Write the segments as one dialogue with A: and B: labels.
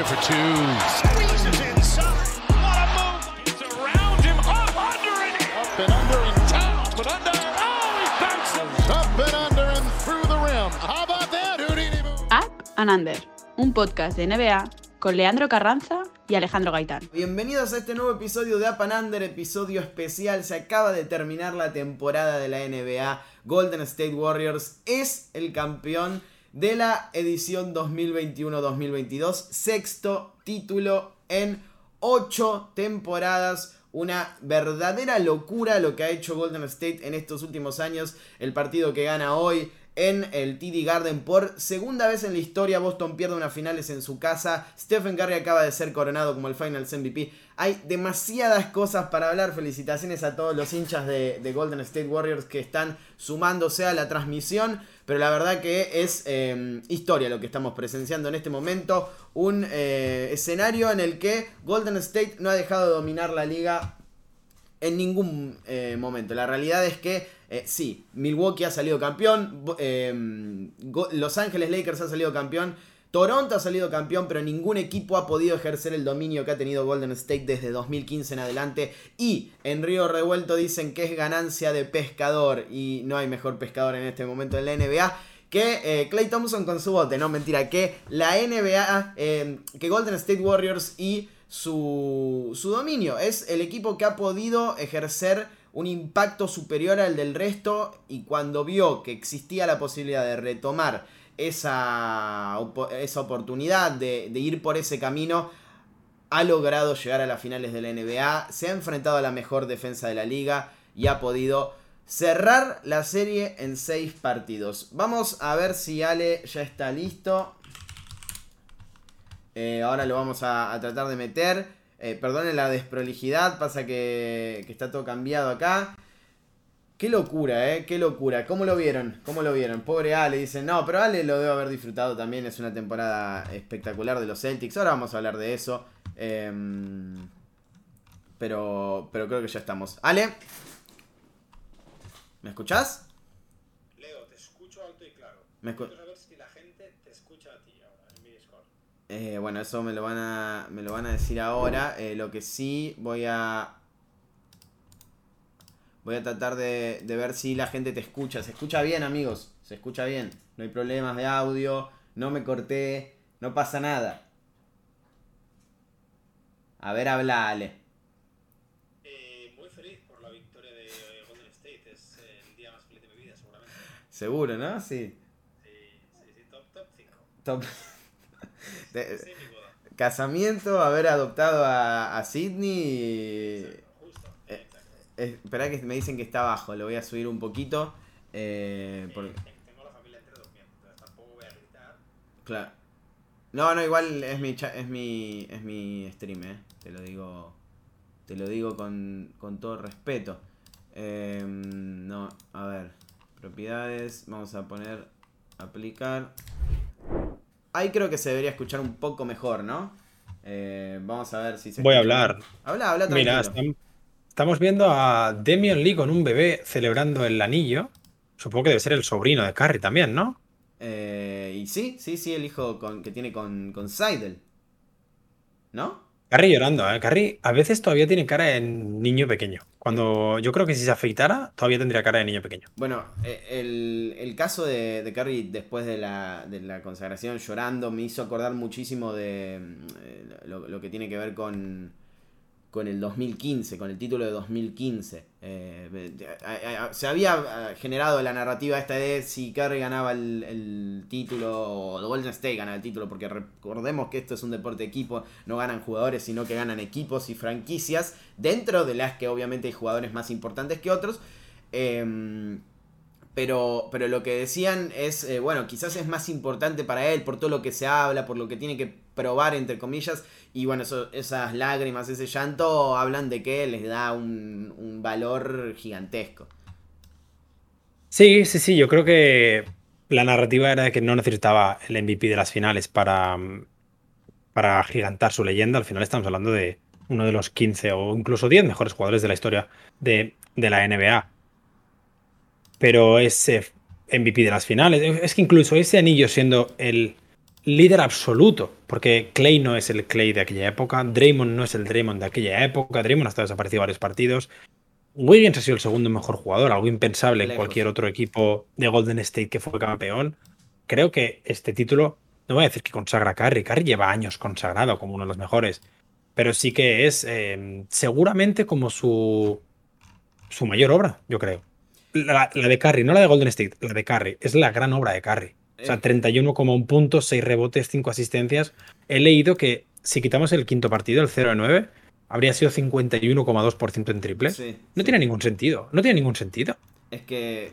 A: under for two. Squeezes inside. What a move. It's around him. Up under and up and under and down, but under. Oh, he bounces. Up and under and through the rim. How about that, Houdini?
B: Up and Under, un podcast de NBA con Leandro Carranza y Alejandro Gaitán.
C: Bienvenidos a este nuevo episodio de Up and Under, episodio especial. Se acaba de terminar la temporada de la NBA. Golden State Warriors es el campeón de la edición 2021-2022. Sexto título en ocho temporadas. Una verdadera locura lo que ha hecho Golden State en estos últimos años. El partido que gana hoy en el TD Garden por segunda vez en la historia. Boston pierde unas finales en su casa. Stephen Curry acaba de ser coronado como el Finals MVP. Hay demasiadas cosas para hablar. Felicitaciones a todos los hinchas de, de Golden State Warriors que están sumándose a la transmisión. Pero la verdad que es eh, historia lo que estamos presenciando en este momento. Un eh, escenario en el que Golden State no ha dejado de dominar la liga en ningún eh, momento. La realidad es que eh, sí, Milwaukee ha salido campeón, eh, Los Ángeles Lakers ha salido campeón, Toronto ha salido campeón, pero ningún equipo ha podido ejercer el dominio que ha tenido Golden State desde 2015 en adelante. Y en Río Revuelto dicen que es ganancia de pescador y no hay mejor pescador en este momento en la NBA. Que Clay Thompson con su bote, no mentira, que la NBA, eh, que Golden State Warriors y su, su dominio. Es el equipo que ha podido ejercer un impacto superior al del resto y cuando vio que existía la posibilidad de retomar esa, esa oportunidad de, ir por ese camino, ha logrado llegar a las finales de la NBA, se ha enfrentado a la mejor defensa de la liga y ha podido cerrar la serie en seis partidos. Vamos a ver si Ale ya está listo. Eh, ahora lo vamos a tratar de meter. Eh, perdonen la desprolijidad, pasa que, que está todo cambiado acá. Qué locura, eh, qué locura. ¿Cómo lo vieron? ¿Cómo lo vieron? Pobre Ale, dicen, no, pero Ale lo debe haber disfrutado también. Es una temporada espectacular de los Celtics. Ahora vamos a hablar de eso. Em, pero, pero creo que ya estamos. Ale, ¿me escuchás?
D: Leo, te escucho alto y claro.
C: Me escu-
D: Quiero saber si la gente te escucha a ti ahora en mi Discord.
C: Eh, bueno, eso me lo van a, me lo van a decir ahora. Eh, lo que sí voy a... Voy a tratar de, de ver si la gente te escucha. Se escucha bien, amigos. Se escucha bien. No hay problemas de audio. No me corté. No pasa nada. A ver, habla Ale.
D: Eh, muy feliz por la victoria de Golden State. Es eh, el día más feliz de mi vida, seguramente.
C: Seguro, ¿no? Sí.
D: Sí, sí, sí, top, top 5.
C: De-
D: Sí,
C: casamiento, haber adoptado a, a Sidney.
D: Justo,
C: Eh. Eh, Espera que me dicen que está abajo, lo voy a subir un poquito. Eh, porque-
D: tengo la familia durmiendo, entonces tampoco voy a gritar.
C: claro. No, no, igual es mi es mi es mi stream, eh. Te lo digo te lo digo con, con todo respeto. Eh, no, a ver, propiedades, vamos a poner aplicar. Ahí creo que se debería escuchar un poco mejor, ¿no? Eh, vamos a ver si se
E: Voy a hablar.
C: Habla, habla tranquilo.
E: Mira, estam- estamos viendo a Demian Lee con un bebé celebrando el anillo. Supongo que debe ser el sobrino de Curry también, ¿no?
C: Eh, y sí, sí, sí, el hijo con, que tiene con, con Seidel. ¿No?
E: Curry llorando, ¿eh? Curry a veces todavía tiene cara de niño pequeño. Cuando yo creo que si se afeitara, todavía tendría cara de niño pequeño.
C: Bueno, eh, el, el caso de, de después de la, de la consagración llorando me hizo acordar muchísimo de mm, eh, lo, lo que tiene que ver con, con el 2015, con el título de 2015. Eh, a- se había eh, generado la narrativa esta de si Curry ganaba el, el título o Golden State ganaba el título, porque recordemos que esto es un deporte de equipo, no ganan jugadores, sino que ganan equipos y franquicias, dentro de las que obviamente hay jugadores más importantes que otros. Em, pero, pero lo que decían es, eh, bueno, quizás es más importante para él por todo lo que se habla, por lo que tiene que probar, entre comillas. Y bueno, esas lágrimas, ese llanto, hablan de que les da un, un valor gigantesco.
E: Sí, sí, sí, yo creo que la narrativa era que no necesitaba el MVP de las finales para, mm, para gigantar su leyenda. Al final estamos hablando de uno de los 15 o incluso 10 mejores jugadores de la historia de, de la NBA. Pero ese MVP de las finales, es que incluso ese anillo siendo el líder absoluto, porque Clay no es el Clay de aquella época, Draymond no es el Draymond de aquella época, Draymond ha estado desaparecido varios partidos. Wiggins ha sido el segundo mejor jugador, algo impensable en cualquier otro equipo de Golden State que fue campeón. Creo que este título, no voy a decir que consagra a Curry, Curry lleva años consagrado como uno de los mejores, pero sí que es eh, seguramente como su, su mayor obra, yo creo. La, la, de Curry, no la de Golden State, la de Curry, es la gran obra de Curry. O sea, 31,1 puntos, 6 rebotes, 5 asistencias. He leído que si quitamos el quinto partido, el 0 de 9, habría sido 51,2% en triple. no tiene ningún sentido. No tiene ningún sentido.
C: Es que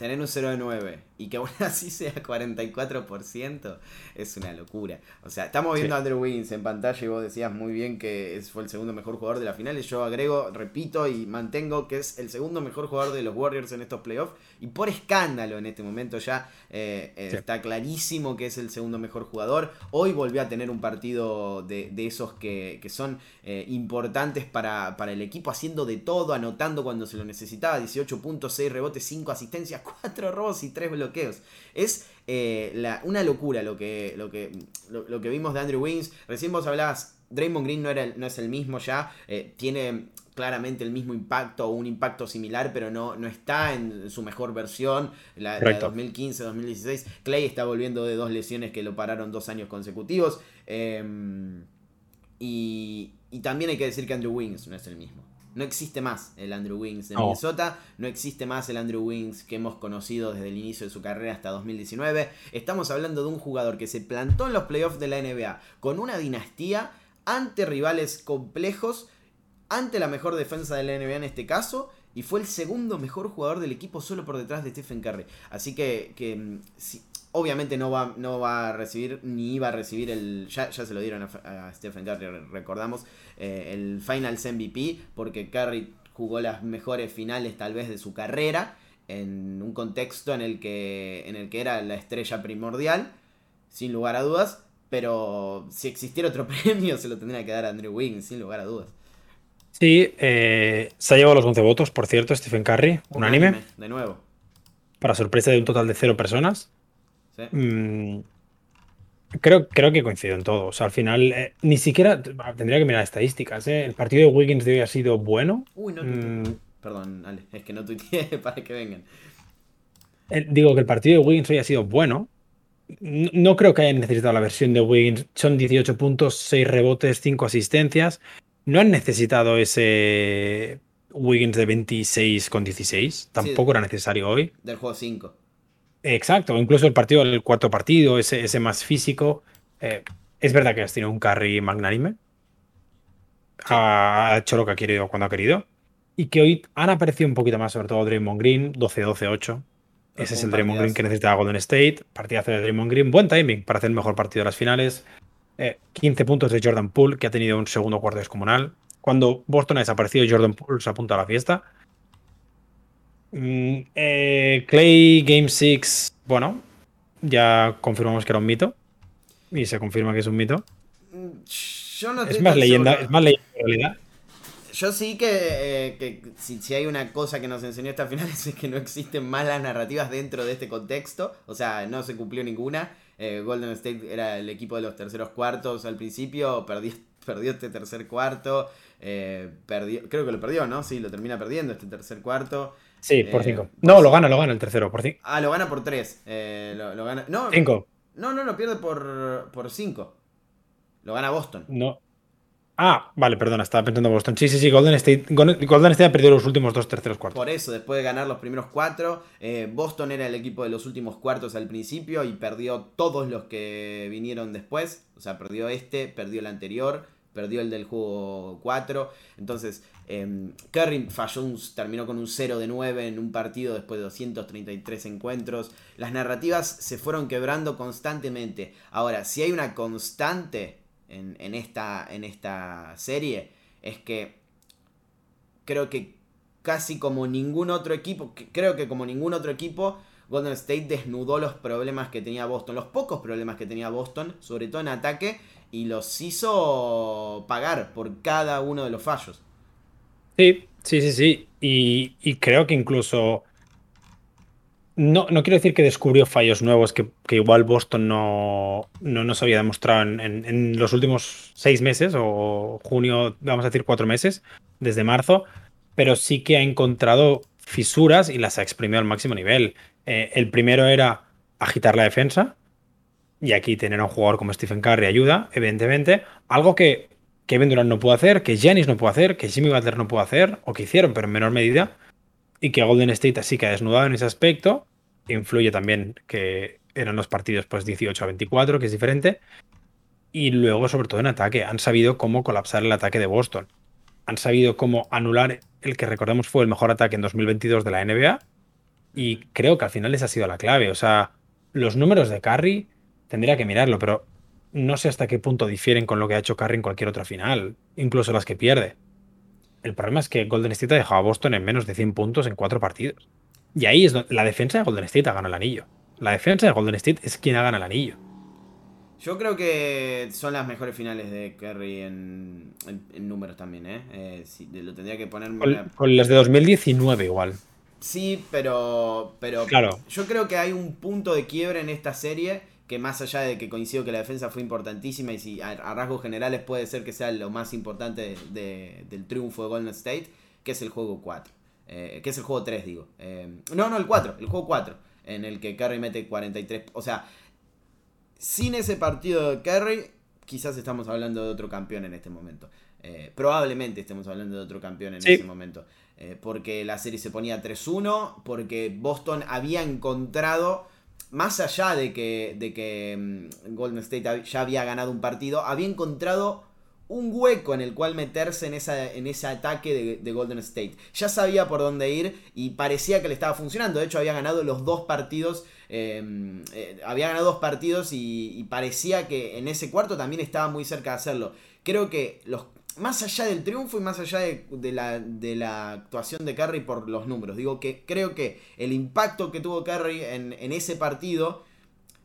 C: tener un 0 de 9 y que aún así sea 44% es una locura. O sea, estamos viendo a Andrew Wiggins en pantalla y vos decías muy bien que fue el segundo mejor jugador de la final. Y yo agrego, repito y mantengo que es el segundo mejor jugador de los Warriors en estos playoffs. Y por escándalo en este momento ya eh, eh, está clarísimo que es el segundo mejor jugador. Hoy volvió a tener un partido de, esos que, son eh, importantes para, para el equipo, haciendo de todo, anotando cuando se lo necesitaba. 18 puntos, 6 rebotes, 5 asistencias, 4 robos y 3 bloqueos. Es eh, una locura lo que, lo, que, lo, que vimos de Andrew Wiggins. Recién vos hablabas, Draymond Green no, era, no es el mismo ya. Eh, tiene claramente el mismo impacto o un impacto similar, pero no, no está en su mejor versión, la, de 2015-2016. Clay está volviendo de dos lesiones que lo pararon dos años consecutivos. Em, y, y también hay que decir que Andrew Wiggins no es el mismo. No existe más el Andrew Wings de Minnesota, no existe más el Andrew Wings que hemos conocido desde el inicio de su carrera hasta 2019. Estamos hablando de un jugador que se plantó en los playoffs de la NBA con una dinastía ante rivales complejos, ante la mejor defensa de la NBA en este caso, y fue el segundo mejor jugador del equipo solo por detrás de Stephen Curry. Así que, que mm, obviamente no va, no va a recibir, ni iba a recibir el. Ya, ya se lo dieron a Stephen Curry, recordamos. Eh, el Finals MVP, porque Curry jugó las mejores finales tal vez de su carrera, en un contexto en el que, en el que era la estrella primordial, sin lugar a dudas, pero si existiera otro premio se lo tendría que dar a Andrew Wiggins, sin lugar a dudas.
E: Sí, eh, se ha llevado los 11 votos, por cierto, Stephen Curry, un, anime.
C: De nuevo.
E: Para sorpresa de un total de cero personas. Sí. Mm, Creo, creo que coincido en todo. O sea, al final, eh, ni siquiera tendría que mirar estadísticas. ¿eh? El partido de Wiggins de hoy ha sido bueno.
C: Uy, no mm. Perdón, Ale, es que no tuiteé para que vengan.
E: Eh, digo que el partido de Wiggins hoy ha sido bueno. No, creo que hayan necesitado la versión de Wiggins. Son 18 puntos, 6 rebotes, 5 asistencias. No han necesitado ese Wiggins de 26 con 16. Tampoco era necesario hoy.
C: Del juego 5.
E: Exacto, incluso el partido, el cuarto partido, ese, ese más físico. Eh, es verdad que has tenido un carry magnánime. Ha hecho lo que ha querido cuando ha querido. Y que hoy han aparecido un poquito más, sobre todo Draymond Green, 12-12-8. Ese es el Draymond Green que necesitaba Golden State. Partidazo de Draymond Green. Buen timing para hacer el mejor partido de las finales. 15 eh, puntos de Jordan Poole, que ha tenido un segundo cuarto descomunal. Cuando Boston ha desaparecido, Jordan Poole se apunta a la fiesta. Mm, eh, Clay Game 6, bueno, ya confirmamos que era un mito. Y se confirma que es un mito.
C: Yo no
E: es, más leyenda, es más leyenda en realidad.
C: Yo sí que, eh, si, hay una cosa que nos enseñó esta final es que no existen malas narrativas dentro de este contexto. O sea, no se cumplió ninguna. Eh, Golden State era el equipo de los terceros cuartos al principio, perdió, perdió este tercer cuarto. perdió, creo que lo perdió, ¿no? Sí, lo termina perdiendo este tercer cuarto.
E: Sí, por 5. Eh, no, lo gana, lo gana el tercero, por 5.
C: Ah, lo gana por 3. Eh, lo, gana. No,
E: 5.
C: No, no, lo pierde por 5. Lo gana Boston.
E: No. Ah, vale, perdona, estaba pensando en Boston. Sí, sí, sí, Golden State, Golden State ha perdido los últimos dos terceros cuartos.
C: Por eso, después de ganar los primeros cuatro, eh, Boston era el equipo de los últimos cuartos al principio y perdió todos los que vinieron después. O sea, perdió este, perdió el anterior, perdió el del juego 4. Entonces, eh, Curry terminó con un 0 de 9 en un partido después de 233 encuentros. Las narrativas se fueron quebrando constantemente. Ahora, si hay una constante en, esta, en esta serie, es que creo que casi como ningún otro equipo, creo que como ningún otro equipo, Golden State desnudó los problemas que tenía Boston, los pocos problemas que tenía Boston, sobre todo en ataque, y los hizo pagar por cada uno de los fallos.
E: Sí, sí, sí, sí. Y, creo que incluso no, no quiero decir que descubrió fallos nuevos que, igual Boston no, no nos había demostrado en, los últimos seis meses o junio, vamos a decir cuatro meses, desde marzo, pero sí que ha encontrado fisuras y las ha exprimido al máximo nivel. Eh, el primero era agitar la defensa, y aquí tener a un jugador como Stephen Curry ayuda, evidentemente. Algo que Kevin Durant no puede hacer, que Giannis no puede hacer, que Jimmy Butler no puede hacer, o que hicieron, pero en menor medida. Y que Golden State así que ha desnudado en ese aspecto. Influye también que eran los partidos pues 18 a 24, que es diferente. Y luego, sobre todo en ataque, han sabido cómo colapsar el ataque de Boston. Han sabido cómo anular el que recordemos fue el mejor ataque en 2022 de la NBA. Y creo que al final esa ha sido la clave. O sea, los números de Curry tendría que mirarlo, pero no sé hasta qué punto difieren con lo que ha hecho Curry en cualquier otra final, incluso las que pierde. El problema es que Golden State ha dejado a Boston en menos de 100 puntos en cuatro partidos. Y ahí es donde la defensa de Golden State ha ganado el anillo. La defensa de Golden State es quien ha ganado el anillo.
C: Yo creo que son las mejores finales de Curry en, números también, ¿eh? eh lo tendría que poner...
E: Con, las de 2019 igual.
C: Sí, pero, pero
E: claro.
C: yo creo que hay un punto de quiebre en esta serie que más allá de que coincido que la defensa fue importantísima y si a, rasgos generales puede ser que sea lo más importante del triunfo de Golden State, que es el juego 4. Eh, que es el juego 3, digo. Eh, no, no, el 4, el juego 4, en el que Curry mete 43. O sea, sin ese partido de Curry, quizás estamos hablando de otro campeón en este momento. Eh, probablemente estemos hablando de otro campeón en ese momento. porque la serie se ponía 3-1, porque Boston había encontrado más allá de que, de que mm, Golden State ya había ganado un partido, había encontrado un hueco en el cual meterse en, esa, en ese ataque de, Golden State. Ya sabía por dónde ir y parecía que le estaba funcionando. De hecho, había ganado los dos partidos. Em, eh, había ganado dos partidos y, y, parecía que en ese cuarto también estaba muy cerca de hacerlo. Creo que los, más allá del triunfo y más allá de, la, actuación de Curry por los números. Digo que creo que el impacto que tuvo Curry en, ese partido,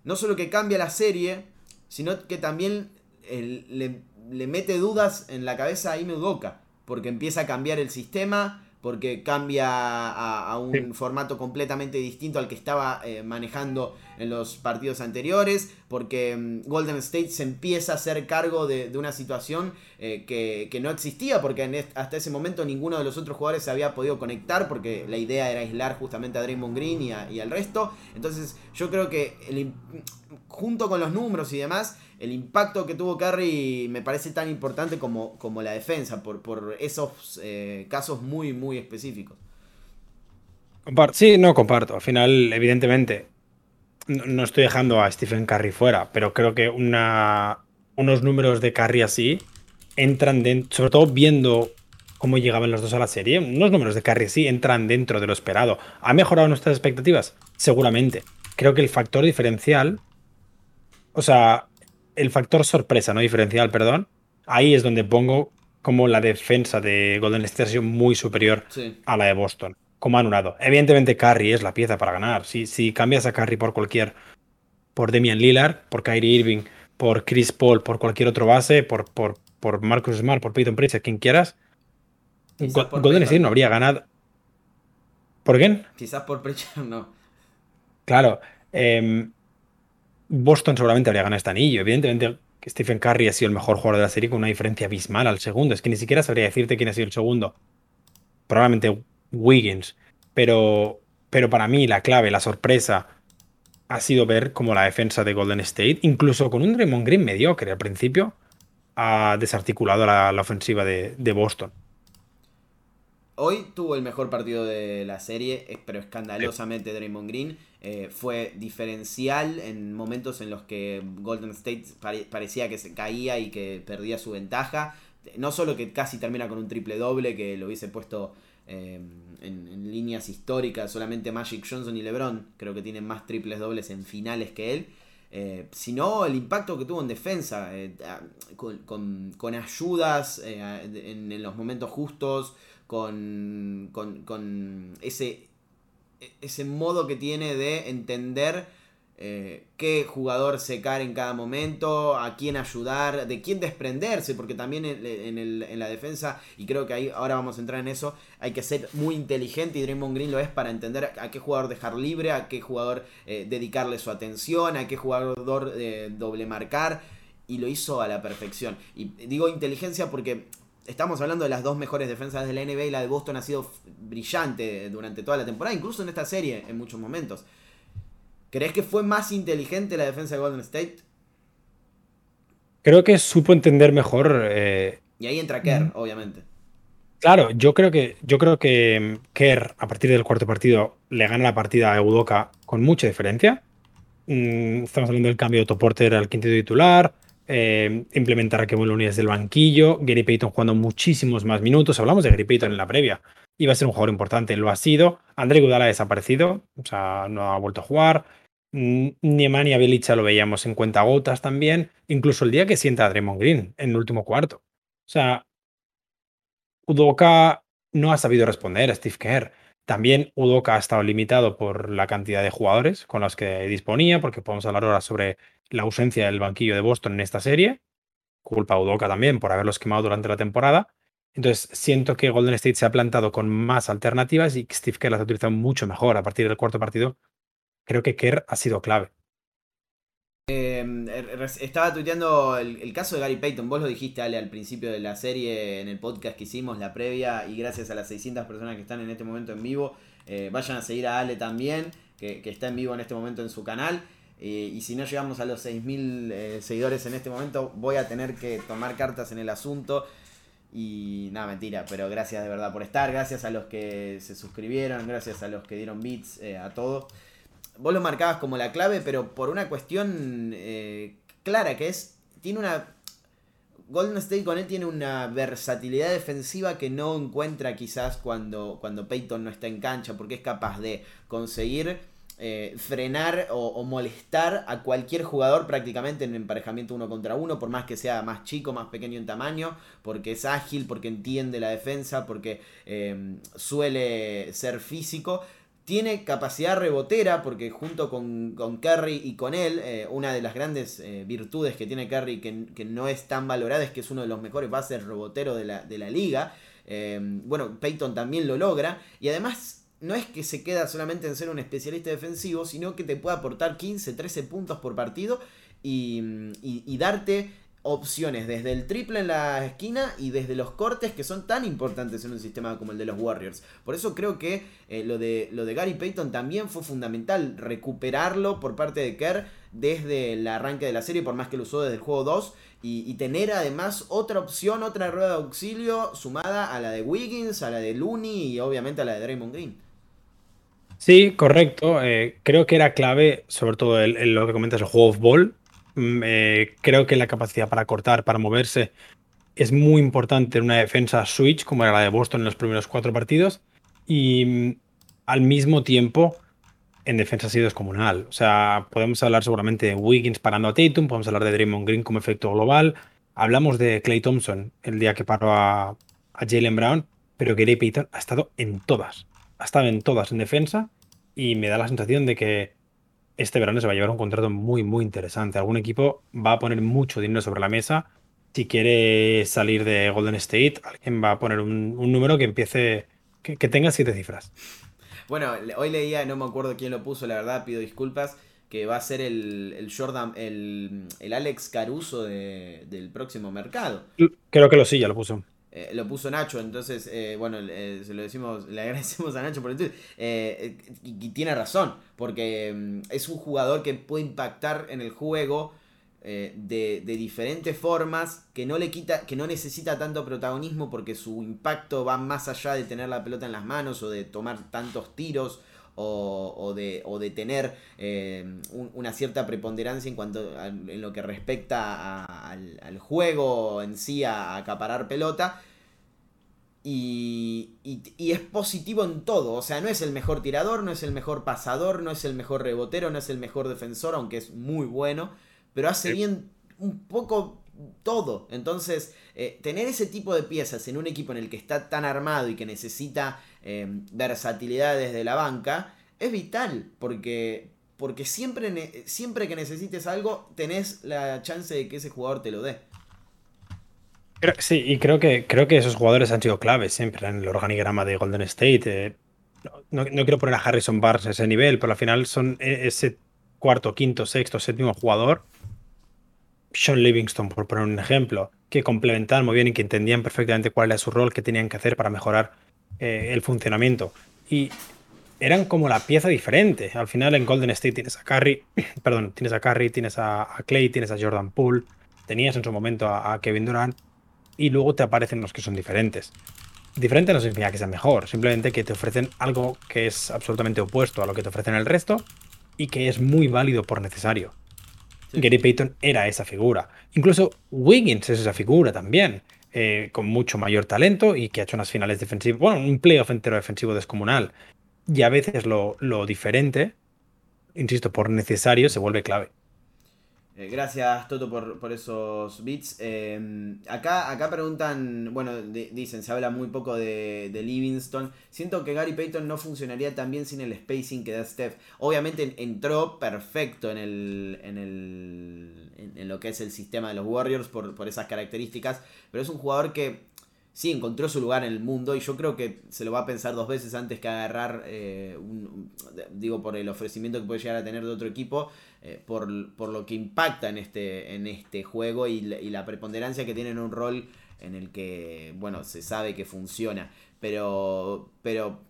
C: no solo que cambia la serie, sino que también le, mete dudas en la cabeza a Ime Udoka, porque empieza a cambiar el sistema, porque cambia a, un formato completamente distinto al que estaba eh, manejando en los partidos anteriores, porque mm, Golden State se empieza a hacer cargo de, una situación eh, que, no existía, porque hasta ese momento ninguno de los otros jugadores se había podido conectar, porque la idea era aislar justamente a Draymond Green y, y al resto. Entonces yo creo que junto con los números y demás, el impacto que tuvo Curry me parece tan importante como, como la defensa, por, por esos eh, casos muy, muy específicos.
E: Sí, no comparto. Al final, evidentemente, no, estoy dejando a Stephen Curry fuera, pero creo que una, unos números de Curry así entran dentro, sobre todo viendo cómo llegaban los dos a la serie, unos números de Curry así entran dentro de lo esperado. ¿Ha mejorado nuestras expectativas? Seguramente. Creo que el factor diferencial, o sea, el factor sorpresa, no diferencial, perdón, ahí es donde pongo como la defensa de Golden State ha sido muy superior a la de Boston, como anulado. Evidentemente, Curry es la pieza para ganar. Si, si cambias a Curry por cualquier, por Demian Lillard, por Kyrie Irving, por Chris Paul, por cualquier otro base, por, por, por Marcus Smart, por Peyton Pritchard, quien quieras, Golden State no habría ganado. ¿Por quién?
C: Quizás por Pritchard no.
E: Claro. Eh, Boston seguramente habría ganado este anillo. Evidentemente, Stephen Curry ha sido el mejor jugador de la serie con una diferencia abismal al segundo. Es que ni siquiera sabría decirte quién ha sido el segundo. Probablemente Wiggins. Pero, pero para mí la clave, la sorpresa, ha sido ver cómo la defensa de Golden State, incluso con un Draymond Green mediocre al principio, ha desarticulado la, ofensiva de Boston.
C: Hoy tuvo el mejor partido de la serie, pero escandalosamente Draymond Green. Eh, fue diferencial en momentos en los que Golden State parecía que se caía y que perdía su ventaja. No solo que casi termina con un triple doble, que lo hubiese puesto eh, en, líneas históricas, solamente Magic Johnson y LeBron creo que tienen más triples dobles en finales que él. Eh, sino el impacto que tuvo en defensa, con, ayudas en los momentos justos, con, con, con ese, ese modo que tiene de entender eh, qué jugador secar en cada momento, a quién ayudar, de quién desprenderse, porque también en, la defensa, y creo que ahí ahora vamos a entrar en eso, hay que ser muy inteligente y Draymond Green lo es para entender a qué jugador dejar libre, a qué jugador eh, dedicarle su atención, a qué jugador eh, doble marcar, y lo hizo a la perfección. Y digo inteligencia porque estamos hablando de las dos mejores defensas de la NBA y la de Boston ha sido brillante durante toda la temporada, incluso en esta serie en muchos momentos. ¿Crees que fue más inteligente la defensa de Golden State?
E: Creo que supo entender mejor. Eh,
C: y ahí entra Kerr, obviamente.
E: Claro, yo creo que yo creo que mm, Kerr, a partir del cuarto partido, le gana la partida a Eudoka con mucha diferencia. Mm, estamos hablando del cambio de Otto Porter al quinto titular, eh, implementar a Kevin Looney desde el banquillo, Gary Payton jugando muchísimos más minutos. Hablamos de Gary Payton en la previa. Iba a ser un jugador importante, lo ha sido. André Gudala ha desaparecido, o sea, no ha vuelto a jugar. Ni Eman y Belicha lo veíamos en cuenta gotas también, incluso el día que sienta a Draymond Green en el último cuarto. O sea, Udoka no ha sabido responder a Steve Kerr. También Udoka ha estado limitado por la cantidad de jugadores con los que disponía, porque podemos hablar ahora sobre la ausencia del banquillo de Boston en esta serie. Culpa a Udoka también por haberlos quemado durante la temporada. Entonces siento que Golden State se ha plantado con más alternativas y Steve Kerr las ha utilizado mucho mejor a partir del cuarto partido creo que Kerr ha sido clave.
C: Em, er, estaba tuiteando el, caso de Gary Payton. Vos lo dijiste, Ale, al principio de la serie, en el podcast que hicimos, la previa, y gracias a las 600 personas que están en este momento en vivo, eh, vayan a seguir a Ale también, que, está en vivo en este momento en su canal. Eh, y si no llegamos a los 6.000 eh, seguidores en este momento, voy a tener que tomar cartas en el asunto. Y nada, mentira, pero gracias de verdad por estar, gracias a los que se suscribieron, gracias a los que dieron bits, a todos vos lo marcabas como la clave, pero por una cuestión eh, clara, que es, tiene una... Golden State con él tiene una versatilidad defensiva que no encuentra quizás cuando, cuando Peyton no está en cancha, porque es capaz de conseguir eh, frenar o, molestar a cualquier jugador prácticamente en emparejamiento uno contra uno, por más que sea más chico, más pequeño en tamaño, porque es ágil, porque entiende la defensa, porque eh, suele ser físico tiene capacidad rebotera, porque junto con, con Curry y con él, eh, una de las grandes eh, virtudes que tiene Curry que, que, no es tan valorada es que es uno de los mejores bases reboteros de la, de la liga. Eh, bueno, Peyton también lo logra. Y además, no es que se queda solamente en ser un especialista defensivo, sino que te puede aportar 15, 13 puntos por partido y, y darte opciones desde el triple en la esquina y desde los cortes que son tan importantes en un sistema como el de los Warriors. Por eso creo que eh, lo, de, lo de Gary Payton también fue fundamental recuperarlo por parte de Kerr desde el arranque de la serie, por más que lo usó desde el juego 2, y, tener además otra opción, otra rueda de auxilio sumada a la de Wiggins, a la de Looney y obviamente a la de Draymond Green.
E: Sí, correcto. Eh, creo que era clave, sobre todo el, lo que comentas, el juego of ball, eh, creo que la capacidad para cortar, para moverse, es muy importante en una defensa switch, como era la de Boston en los primeros cuatro partidos. Y mm, al mismo tiempo, en defensa ha sido descomunal. O sea, podemos hablar seguramente de Wiggins parando a Tatum, podemos hablar de Draymond Green como efecto global. Hablamos de Clay Thompson el día que paró a, a Jalen Brown, pero Gary Payton ha estado en todas. Ha estado en todas en defensa y me da la sensación de que este verano se va a llevar un contrato muy, muy interesante. Algún equipo va a poner mucho dinero sobre la mesa. Si quiere salir de Golden State, alguien va a poner un, número que empiece, que, tenga siete cifras.
C: Bueno, hoy leía, no me acuerdo quién lo puso, la verdad, pido disculpas, que va a ser el, Jordan, el, Alex Caruso del próximo mercado.
E: Creo que lo sí, ya lo puso.
C: Eh, lo puso Nacho, entonces, eh, bueno, eh, se lo decimos, le agradecemos a Nacho por el tweet. Y, tiene razón, porque mm, es un jugador que puede impactar en el juego de, diferentes formas, que no le quita, que no necesita tanto protagonismo porque su impacto va más allá de tener la pelota en las manos o de tomar tantos tiros. O, de, o de, tener una cierta preponderancia en cuanto en lo que respecta al, al, juego en sí, a acaparar pelota, y, es positivo en todo. O sea, no es el mejor tirador, no es el mejor pasador, no es el mejor rebotero, no es el mejor defensor, aunque es muy bueno. Pero hace bien un poco todo. Entonces, eh, tener ese tipo de piezas en un equipo en el que está tan armado y que necesita eh, versatilidad desde la banca es vital. Porque porque siempre, siempre que necesites algo, tenés la chance de que ese jugador te lo dé.
E: Sí, y creo que, creo que esos jugadores han sido claves siempre en el organigrama de Golden State. Eh, no, quiero poner a Harrison Barnes a ese nivel, pero al final son e, ese cuarto, quinto, sexto, séptimo jugador. Sean Livingston, por poner un ejemplo, que complementaban muy bien y que entendían perfectamente cuál era su rol, qué tenían que hacer para mejorar eh, el funcionamiento. Y eran como la pieza diferente. Al final en Golden State tienes a Curry, perdón, tienes a Curry, tienes a, Clay, tienes a Jordan Poole, tenías en su momento a Kevin Durant y luego te aparecen los que son diferentes. Diferente no significa que sea mejor, simplemente que te ofrecen algo que es absolutamente opuesto a lo que te ofrecen el resto y que es muy válido por necesario. Gary Payton era esa figura. Incluso Wiggins es esa figura también, eh, con mucho mayor talento y que ha hecho unas finales defensivas, bueno, un playoff entero defensivo descomunal. Y a veces lo, lo diferente, insisto, por necesario, se vuelve clave.
C: Eh, gracias, Toto, por, esos bits. Em, acá, acá preguntan, bueno, dicen, se habla muy poco de, Livingston. Siento que Gary Payton no funcionaría tan bien sin el spacing que da Steph. Obviamente entró perfecto en, el, en, el, en, lo que es el sistema de los Warriors por, por esas características, pero es un jugador que sí encontró su lugar en el mundo y yo creo que se lo va a pensar dos veces antes que agarrar, eh, digo, por el ofrecimiento que puede llegar a tener de otro equipo. Eh, por, lo que impacta en este, en este juego y, la preponderancia que tiene en un rol en el que, bueno, se sabe que funciona. Pero, pero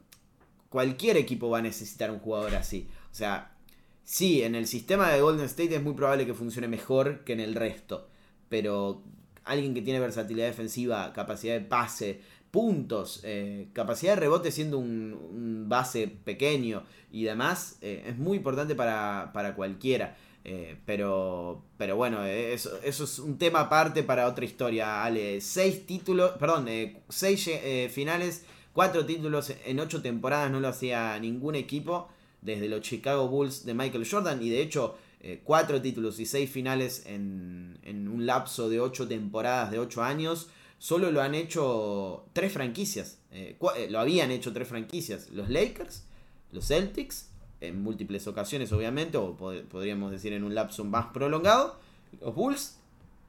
C: cualquier equipo va a necesitar un jugador así. O sea, sí, en el sistema de Golden State es muy probable que funcione mejor que en el resto. Pero alguien que tiene versatilidad defensiva, capacidad de pase, puntos, eh, capacidad de rebote siendo un, base pequeño y demás, eh, es muy importante para, cualquiera. Eh, pero, pero bueno, eso, eso, es un tema aparte para otra historia, Ale. Seis títulos, perdón, seis finales, cuatro títulos en ocho temporadas no lo hacía ningún equipo desde los Chicago Bulls de Michael Jordan y de hecho cuatro títulos y seis finales en, en un lapso de ocho temporadas de ocho años solo lo han hecho tres franquicias. Eh, eh, lo habían hecho tres franquicias. Los Lakers, los Celtics, en múltiples ocasiones obviamente, o podríamos decir en un lapso más prolongado, los Bulls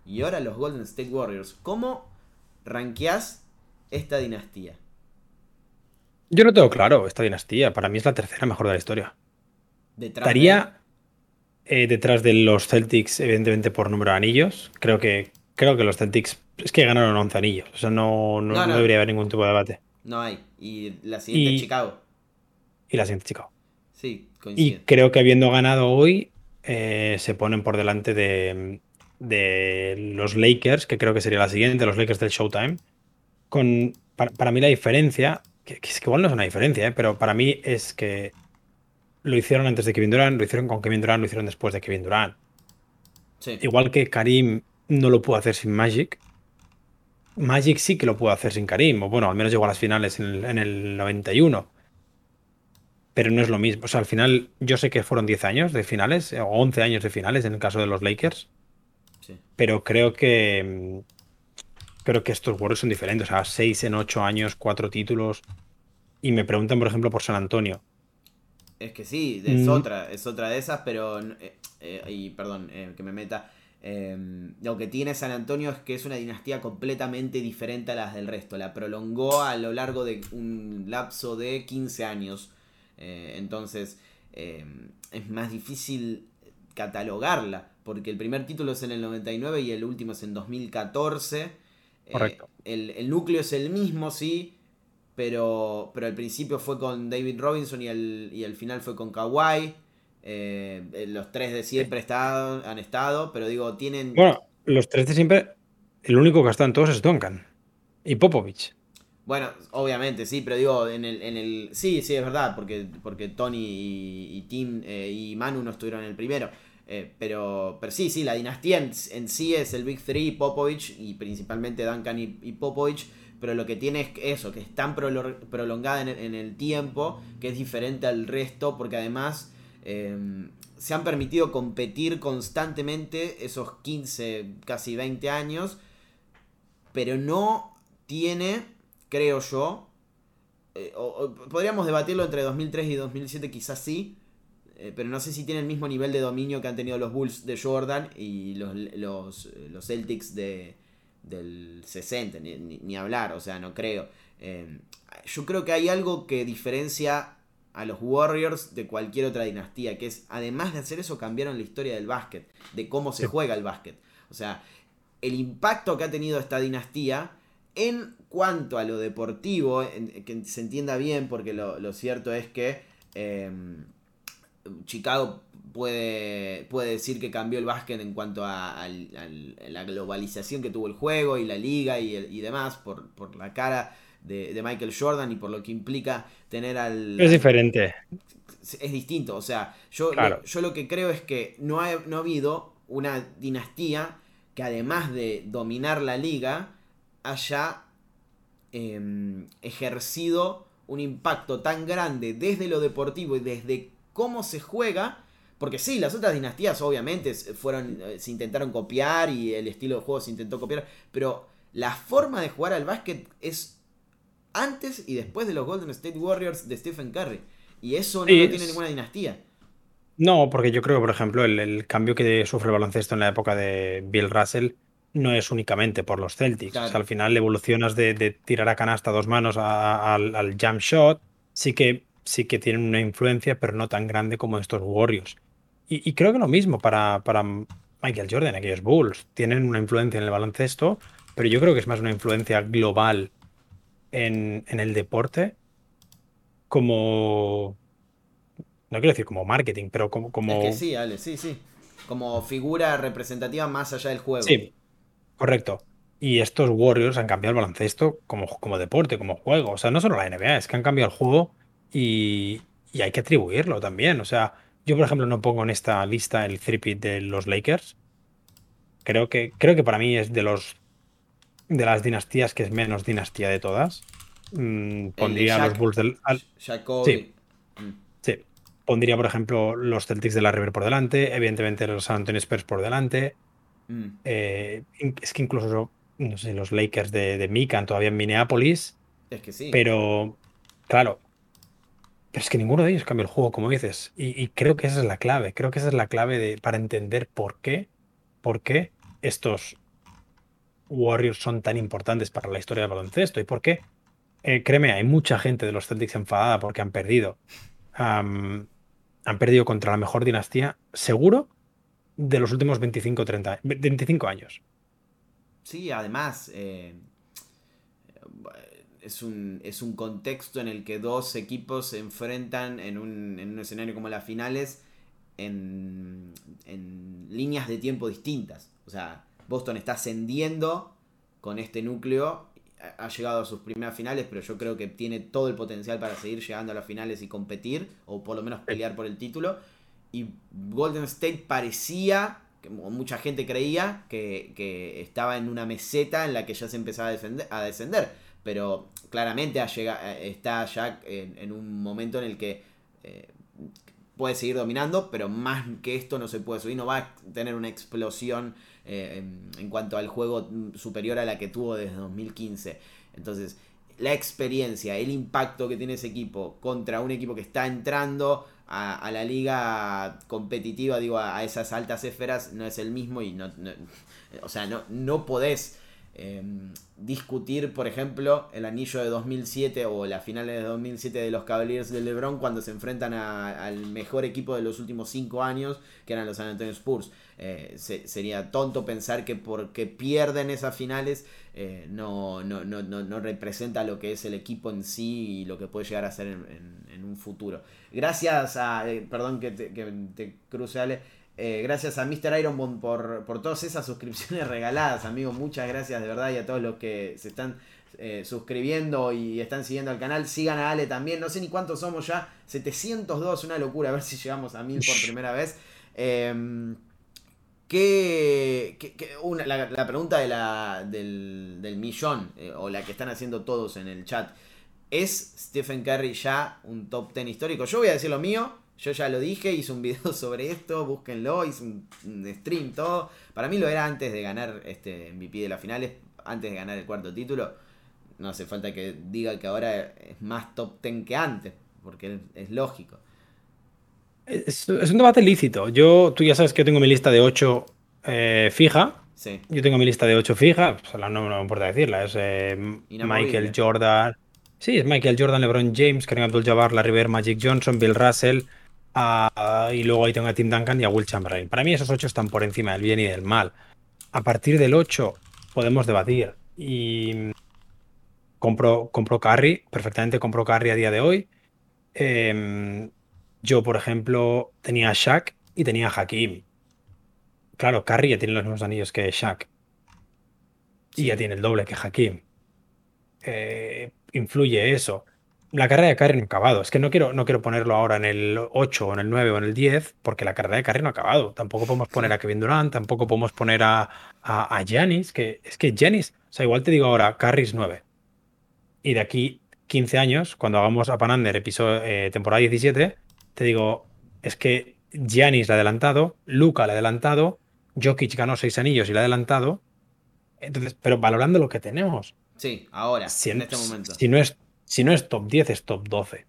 C: y ahora los Golden State Warriors. ¿Cómo rankeás esta dinastía?
E: Yo no tengo claro esta dinastía. Para mí es la tercera mejor de la historia. Estaría eh, detrás de los Celtics, evidentemente por número de anillos. Creo que, creo que los Celtics es que ganaron 11 anillos. O sea, no, no, debería haber ningún tipo de debate.
C: No hay. Y la siguiente es Chicago.
E: Y la siguiente Chicago.
C: Sí, coincide.
E: Y creo que habiendo ganado hoy, eh, se ponen por delante de, de, los Lakers, que creo que sería la siguiente, los Lakers del Showtime. Con, para, mí la diferencia, que, es que igual no es una diferencia, eh, pero para mí es que lo hicieron antes de Kevin Durant, lo hicieron con Kevin Durant, lo hicieron después de Kevin Durant. Sí. Igual que Karim no lo pudo hacer sin Magic, Magic sí que lo pudo hacer sin Karim, o bueno, al menos llegó a las finales en el, 91. Pero no es lo mismo. O sea, al final, yo sé que fueron 10 años de finales, o 11 años de finales en el caso de los Lakers. Sí. Pero creo que. Creo que estos Warriors son diferentes. O sea, 6 en 8 años, 4 títulos. Y me preguntan, por ejemplo, por San Antonio.
C: Es que sí, es mm. otra, es otra de esas, pero. Eh, eh, y perdón, eh, que me meta. Em, lo que tiene San Antonio es que es una dinastía completamente diferente a las del resto. La prolongó a lo largo de un lapso de 15 años. Entonces em, es más difícil catalogarla. Porque el primer título es en el 99 y el último es en 2014.
E: Eh, Correcto.
C: el, núcleo es el mismo, sí. Pero, pero al principio fue con David Robinson y el, y el final fue con Kawhi. Eh, eh, los tres de siempre estado, han estado, pero digo, tienen.
E: Bueno, los tres de siempre, el único que ha estado en todos es Duncan y Popovich.
C: Bueno, obviamente, sí, pero digo, en el. En el sí, sí, es verdad, porque, porque Tony y, Tim eh, y Manu no estuvieron en el primero. pero, pero sí, sí, la dinastía en, sí es el Big Three, Popovich y principalmente Duncan y, Popovich. Pero lo que tiene es eso, que es tan prolongada en el tiempo, que es diferente al resto, porque además Em, se han permitido competir constantemente esos 15, casi 20 años, pero no tiene, creo yo, eh, podríamos debatirlo entre 2003 y 2007 quizás sí, eh, pero no sé si tiene el mismo nivel de dominio que han tenido los Bulls de Jordan y los, los, los Celtics de, del 60, ni, ni, hablar, o sea, no creo. Eh, yo creo que hay algo que diferencia a los Warriors de cualquier otra dinastía, que es, además de hacer eso, cambiaron la historia del básquet, de cómo se juega el básquet. O sea, el impacto que ha tenido esta dinastía en cuanto a lo deportivo, que se entienda bien, porque lo, cierto es que em, Chicago puede, puede decir que cambió el básquet en cuanto a, la globalización que tuvo el juego y la liga y, demás, por, por la cara de, Michael Jordan y por lo que implica tener al...
E: Es diferente.
C: Es distinto, o sea, yo, yo lo que creo es que no ha, no ha habido una dinastía que además de dominar la liga, haya em, ejercido un impacto tan grande desde lo deportivo y desde cómo se juega. Porque sí, las otras dinastías obviamente fueron, eh, se intentaron copiar y el estilo de juego se intentó copiar, pero la forma de jugar al básquet es antes y después de los Golden State Warriors de Stephen Curry. Y eso no, tiene ninguna dinastía.
E: No, porque yo creo, por ejemplo, el, cambio que sufre el baloncesto en la época de Bill Russell no es únicamente por los Celtics. al final evolucionas de, tirar a canasta dos manos al, jump shot. Sí que, sí que tienen una influencia, pero no tan grande como estos Warriors. Y, creo que lo mismo para, para Michael Jordan, aquellos Bulls. Tienen una influencia en el baloncesto, pero yo creo que es más una influencia global en, el deporte como. No quiero decir como marketing, pero como. como...
C: Es que sí, Ale, sí, sí. Como figura representativa más allá del juego.
E: Sí, correcto. Y estos Warriors han cambiado el baloncesto como, como deporte, como juego. O sea, no solo la NBA, es que han cambiado el juego y, y hay que atribuirlo también. O sea, yo, por ejemplo, no pongo en esta lista el three de los Lakers. Creo que, creo que para mí es de los de las dinastías que es menos dinastía de todas. Mm, pondría los Bulls del. sí. Mm. sí. Pondría, por ejemplo, los Celtics de la River por delante. Evidentemente, los San Antonio Spurs por delante. Mm. Eh, es que incluso, no sé, los Lakers de, de Mikan todavía en Minneapolis.
C: Es que sí.
E: Pero, claro. Es que ninguno de ellos cambia el juego, como dices. Y, creo que esa es la clave. Creo que esa es la clave para entender por qué. Por qué estos Warriors son tan importantes para la historia del baloncesto y por qué. Eh, créeme, hay mucha gente de los Celtics enfadada porque han perdido. han perdido contra la mejor dinastía, seguro, de los últimos 25, 30, 25 años.
C: Sí, además, eh, es, un, es un contexto en el que dos equipos se enfrentan en un, en un escenario como las finales en, en líneas de tiempo distintas. O sea, Boston está ascendiendo con este núcleo. Ha llegado a sus primeras finales, pero yo creo que tiene todo el potencial para seguir llegando a las finales y competir, o por lo menos pelear por el título. Y Golden State parecía, que mucha gente creía, que, estaba en una meseta en la que ya se empezaba a, descender. Pero claramente ha llegado, está ya en, un momento en el que eh, puede seguir dominando, pero más que esto no se puede subir, no va a tener una explosión eh, en, cuanto al juego superior a la que tuvo desde 2015. Entonces, la experiencia, el impacto que tiene ese equipo contra un equipo que está entrando a, la liga competitiva, digo, a, esas altas esferas, no es el mismo y no, o sea, no, no podés Em, discutir, por ejemplo, el anillo de 2007 o la final de 2007 de los Cavaliers de LeBron cuando se enfrentan al mejor equipo de los últimos 5 años, que eran los San Antonio Spurs. Eh, sería tonto pensar que porque pierden esas finales eh, no, no, no, no, representa lo que es el equipo en sí y lo que puede llegar a ser en, un futuro. Gracias a, eh, perdón que te, que te cruce Ale, eh, gracias a Mr. Iron por, por todas esas suscripciones regaladas, amigos. Muchas gracias de verdad y a todos los que se están eh, suscribiendo y están siguiendo al canal. Sigan a Ale también. No sé ni cuántos somos ya. 702, una locura. A ver si llegamos a 1000 por primera vez. Em, ¿qué, una, la, pregunta de la, del, del millón, eh, o la que están haciendo todos en el chat. ¿Es Stephen Curry ya un top 10 histórico? Yo voy a decir lo mío. Yo ya lo dije, hice un video sobre esto, búsquenlo, hice un, stream, todo. Para mí lo era antes de ganar este MVP de las finales, antes de ganar el cuarto título. No hace falta que diga que ahora es más top 10 que antes, porque es lógico.
E: Es, es un debate lícito. Yo, tú ya sabes que yo tengo mi lista de 8 eh, fija.
C: Sí.
E: Yo tengo mi lista de 8 fija. Pues, no, no me importa decirla. Es eh. Michael Jordan. Sí, es Michael Jordan, LeBron James, Kareem Abdul-Jabbar, Larry Bird, Magic Johnson, Bill Russell. Ah, y luego ahí tengo a Tim Duncan y a Will Chamberlain. Para mí esos 8 están por encima del bien y del mal. A partir del 8 podemos debatir. Y compro, compro Curry, perfectamente compro Curry a día de hoy. Em, yo, por ejemplo, tenía a Shaq y tenía a Hakim. Claro, Curry ya tiene los mismos anillos que Shaq. Y ya tiene el doble que Hakim. Eh, influye eso. La carrera de Curry no ha acabado. Es que no quiero, no quiero ponerlo ahora en el 8 o en el 9 o en el 10, porque la carrera de Curry no ha acabado. Tampoco podemos poner a Kevin Durant, tampoco podemos poner a, a, a Giannis, que es que Giannis, o sea, igual te digo ahora, Curry es 9. Y de aquí 15 años, cuando hagamos a Panander, episodio, eh, temporada 17, te digo, es que Giannis le ha adelantado, Luca le ha adelantado, Jokic ganó 6 anillos y le ha adelantado. Entonces, pero valorando lo que tenemos,
C: Sí, ahora,
E: si,
C: en este momento.
E: si no es, si no es top 10, es top 12.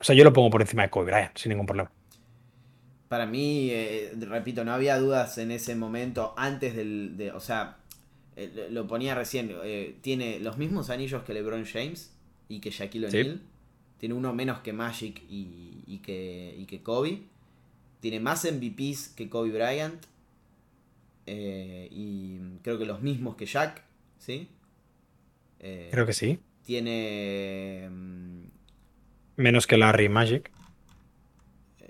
E: O sea, yo lo pongo por encima de Kobe Bryant, sin ningún problema.
C: Para mí, eh, repito, no había dudas en ese momento antes del... De, o sea, eh, lo ponía recién, eh, tiene los mismos anillos que LeBron James y que Shaquille
E: Sí.
C: O'Neal. Tiene uno menos que Magic y, y que, y que Kobe. Tiene más MVPs que Kobe Bryant. eh, y creo que los mismos que Shaq, ¿sí? Eh,
E: Creo que sí.
C: Tiene... mm,
E: Menos que Larry Magic.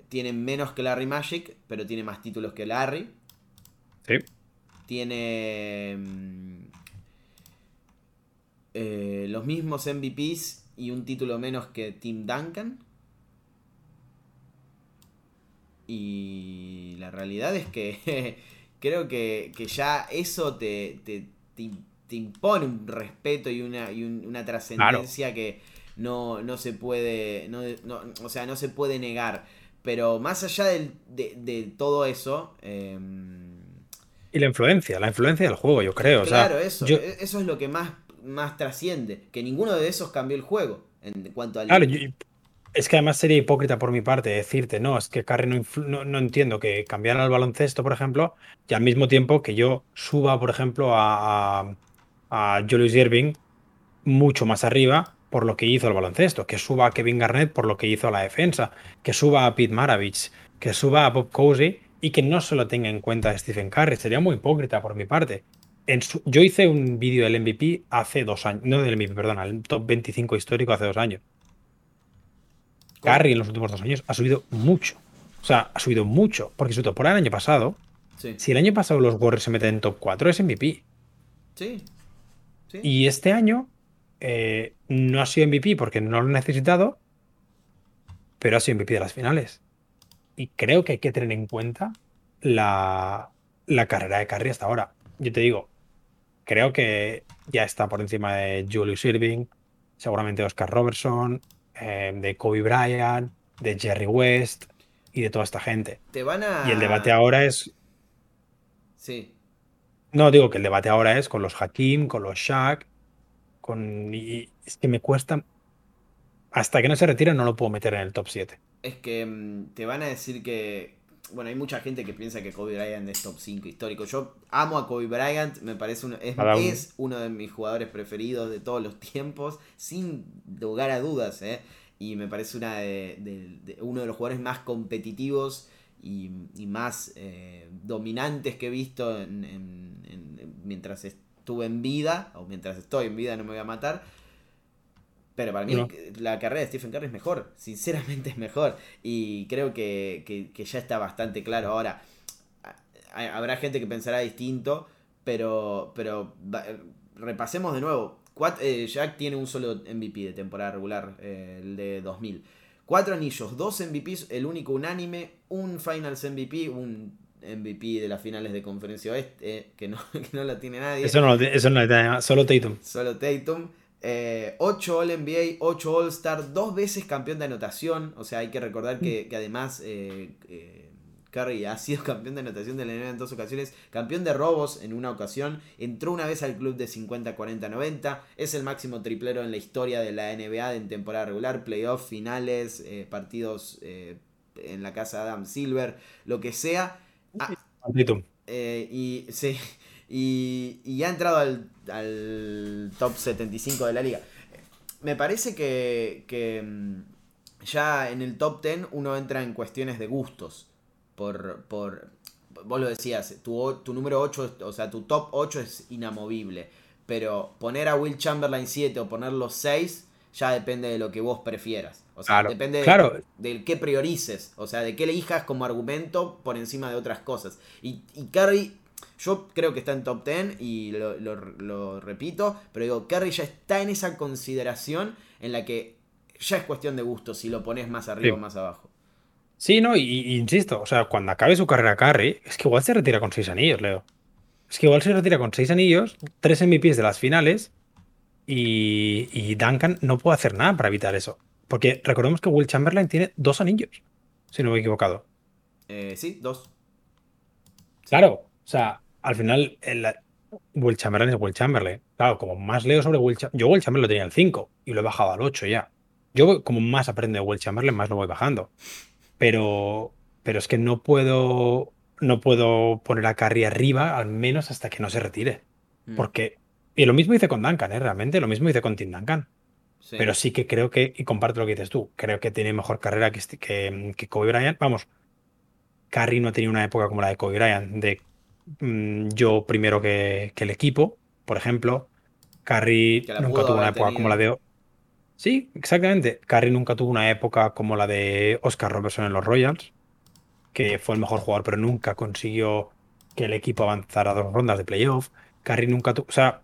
C: Tiene menos que Larry Magic, pero tiene más títulos que Larry.
E: Sí.
C: Tiene mm, eh, los mismos MVPs y un título menos que Tim Duncan. Y la realidad es que creo que, que ya eso te, te, te- te impone un respeto y una, y un- una trascendencia que no, no se puede, no, no- o sea, no se puede negar. Pero más allá del- de, de todo eso, em,
E: Y la influencia, la influencia del juego, yo creo. o sea,
C: claro, eso,
E: yo-
C: e- eso es lo que más, más trasciende. Que ninguno de esos cambió el juego. En cuanto al.
E: Claro, yo- es que además sería hipócrita por mi parte decirte, no, es que Curry no, no, no entiendo que cambiara el baloncesto, por ejemplo, y al mismo tiempo que yo suba, por ejemplo, a, a, a Julius Irving mucho más arriba por lo que hizo el baloncesto, que suba a Kevin Garnett por lo que hizo la defensa, que suba a Pete Maravich, que suba a Bob Cousy y que no solo tenga en cuenta a Stephen Curry. Sería muy hipócrita por mi parte. En su- yo hice un vídeo del MVP hace dos años, no del MVP, perdona, el top 25 histórico hace dos años. Curry en los últimos dos años ha subido mucho. O sea, ha subido mucho. Porque su temporada el año pasado,
C: Sí,
E: si el año pasado los Warriors se meten en top 4, es MVP.
C: sí. Sí.
E: Y este año eh, no ha sido MVP porque no lo ha necesitado, pero ha sido MVP de las finales. Y creo que hay que tener en cuenta la, la carrera de Curry hasta ahora. Yo te digo, creo que ya está por encima de Julius Irving, seguramente Oscar Robertson, eh, de Kobe Bryant, de Jerry West y de toda esta gente.
C: Te van a.
E: Y el debate ahora es
C: Sí.
E: No, digo que el debate ahora es con los Hakim, con los Shaq, con... Y es que me cuesta... Hasta que no se retire no lo puedo meter en el top 7.
C: Es que mm, te van a decir que. Bueno, hay mucha gente que piensa que Kobe Bryant es top 5 histórico. Yo amo a Kobe Bryant, me parece uno, es, uno de mis jugadores preferidos de todos los tiempos, sin lugar a dudas, ¿eh? Y me parece una de, de- de- uno de los jugadores más competitivos y, y más eh, dominantes que he visto en- en- en- mientras estuve en vida, o mientras estoy en vida, no me voy a matar. Pero para mí
E: No.
C: la carrera de Stephen Curry es mejor, sinceramente es mejor. Y creo que, que- que ya está bastante claro. Ahora, a- habrá gente que pensará distinto, pero, pero repasemos de nuevo. Cuat- eh, Jack tiene un solo MVP de temporada regular, eh, el de 2000. Cuatro anillos, dos MVPs, el único unánime, un Finals MVP, un MVP de las finales de Conferencia Oeste, eh, que, no, que no lo tiene nadie.
E: Eso no lo tiene- eso no lo tiene- solo Tatum.
C: Solo Tatum. 8 All NBA, 8 All Star, dos veces campeón de anotación. O sea, hay que recordar que, que además eh, eh, Curry ha sido campeón de anotación de la NBA en dos ocasiones, campeón de robos en una ocasión, entró una vez al club de 50, 40, 90, es el máximo triplero en la historia de la NBA en temporada regular, playoff, finales, eh, partidos eh, en la casa de Adam Silver, lo que sea. Ah, eh, y, sí, y, y, ha entrado al, al, top 75 de la liga. Me parece que, que mm, ya en el top 10 uno entra en cuestiones de gustos. Por, por vos lo decías, tu, tu número 8, o sea, tu top 8 es inamovible. Pero poner a Will Chamberlain 7 o ponerlo 6 ya depende de lo que vos prefieras. O sea, depende de, del qué priorices. O sea, de qué elijas como argumento por encima de otras cosas. Y, y Curry, yo creo que está en top 10 y lo, repito, pero digo, Curry ya está en esa consideración en la que ya es cuestión de gusto si lo pones más arriba o más abajo.
E: Sí, no, y, insisto, o sea, cuando acabe su carrera Curry, es que igual se retira con 6 anillos, Leo. Es que igual se retira con 6 anillos, 3 MVPs de las finales y, Duncan no puede hacer nada para evitar eso. Porque recordemos que Will Chamberlain tiene dos anillos, si no me he equivocado.
C: Eh, sí, dos.
E: Claro, o sea, al final el, Will Chamberlain es Will Chamberlain. Claro, como más leo sobre Will Chamberlain. Yo Will Chamberlain lo tenía al 5 y lo he bajado al 8 ya. Yo como más aprendo de Will Chamberlain, más lo voy bajando. Pero, pero es que no puedo, no puedo poner a Carrie arriba, al menos hasta que no se retire. Mm. Porque y lo mismo hice con Duncan, ¿eh? realmente, lo mismo hice con Tim Duncan. Pero sí que creo que, y comparto lo que dices tú, creo que tiene mejor carrera que, que, que Kobe Bryant. Vamos, Curry no tenía una época como la de Kobe Bryant, de mm, yo primero que, el equipo, por ejemplo. Curry nunca tuvo una época como la de. Sí, exactamente. Curry nunca tuvo una época como la de Oscar Robertson en los Royals, que fue el mejor jugador, pero nunca consiguió que el equipo avanzara a dos rondas de playoff. Curry nunca tuvo. O sea,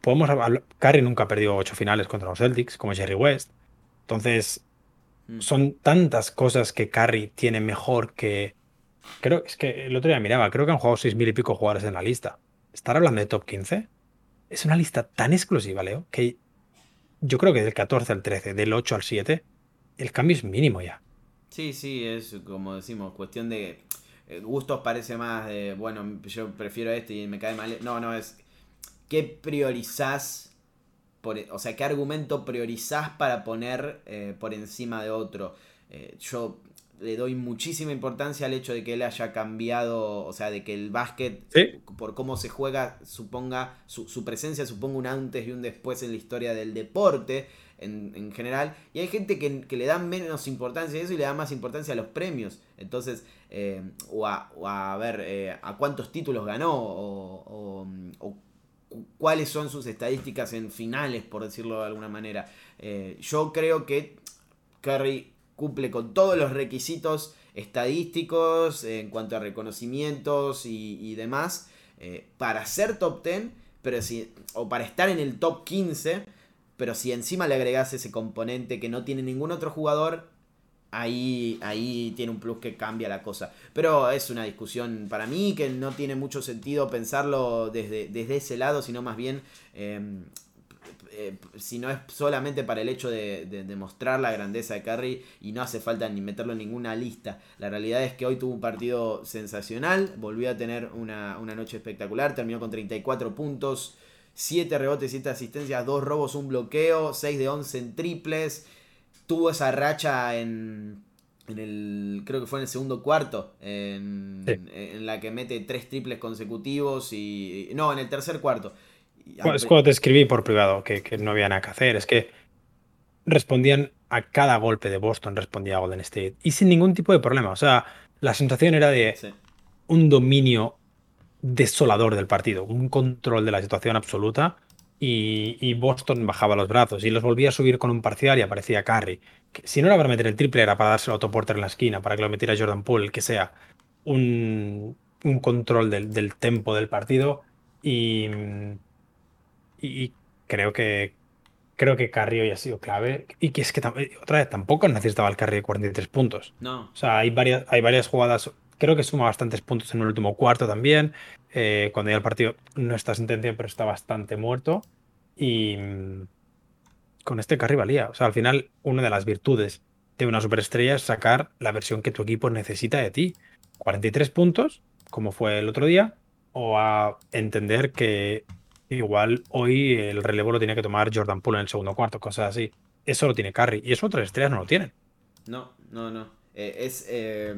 E: podemos hablar, Curry nunca ha perdido ocho finales contra los Celtics, como Jerry West. Entonces, mm. son tantas cosas que Curry tiene mejor que. Creo es que el otro día miraba, creo que han jugado seis mil y pico jugadores en la lista. Estar hablando de top 15 es una lista tan exclusiva, Leo, que yo creo que del 14 al 13, del 8 al 7, el cambio es mínimo ya.
C: Sí, sí, es como decimos, cuestión de eh, gustos parece más de, bueno, yo prefiero este y me cae mal. No, no, es ¿qué priorizás? Por, o sea, ¿qué argumento priorizás para poner eh, por encima de otro? Eh, yo le doy muchísima importancia al hecho de que él haya cambiado, o sea, de que el básquet, por cómo se juega, suponga, su, presencia suponga un antes y un después en la historia del deporte en, general. Y hay gente que, le da menos importancia a eso y le da más importancia a los premios. Entonces, eh, o, a, ver, a cuántos títulos ganó, o, o cuáles son sus estadísticas en finales, por decirlo de alguna manera. Eh, yo creo que Curry cumple con todos los requisitos estadísticos en cuanto a reconocimientos y, demás eh, para ser top 10 pero si, o para estar en el top 15 pero si encima le agregas ese componente que no tiene ningún otro jugador ahí, ahí tiene un plus que cambia la cosa. Pero es una discusión para mí que no tiene mucho sentido pensarlo desde, desde ese lado, sino más bien, em, eh, si no es solamente para el hecho de, demostrar la grandeza de Curry y no hace falta ni meterlo en ninguna lista. La realidad es que hoy tuvo un partido sensacional, volvió a tener una, una noche espectacular, terminó con 34 puntos. 7 rebotes, 7 asistencias, 2 robos, un bloqueo, 6 de 11 en triples tuvo esa racha en, en el, creo que fue en el segundo cuarto, en, la que mete tres triples consecutivos y... No, en el tercer cuarto.
E: Es cuando te escribí por privado que, no había nada que hacer, es que respondían a cada golpe de Boston, respondía Golden State y sin ningún tipo de problema. O sea, la sensación era de un dominio desolador del partido, un control de la situación absoluta y, Boston bajaba los brazos y los volvía a subir con un parcial y aparecía Curry. si no era para meter el triple, era para dárselo a Otto Porter en la esquina, para que lo metiera Jordan Poole, que sea un, control del, tempo del partido. Y, y, creo que creo que Curry hoy ha sido clave. Y que es que otra vez tampoco necesitaba el de 43 puntos.
C: No.
E: O sea, hay varias, hay varias jugadas. Creo que suma bastantes puntos en el último cuarto también. Eh, cuando ya el partido no está sin tensión, pero está bastante muerto. Y mm, con este carry valía. O sea, al final, una de las virtudes de una superestrella es sacar la versión que tu equipo necesita de ti. 43 puntos, como fue el otro día, o a entender que igual hoy el relevo lo tiene que tomar Jordan Poole en el segundo cuarto, cosas así. Eso lo tiene Curry. Y eso otras estrellas no lo tienen.
C: No, no, no. Eh, es, eh,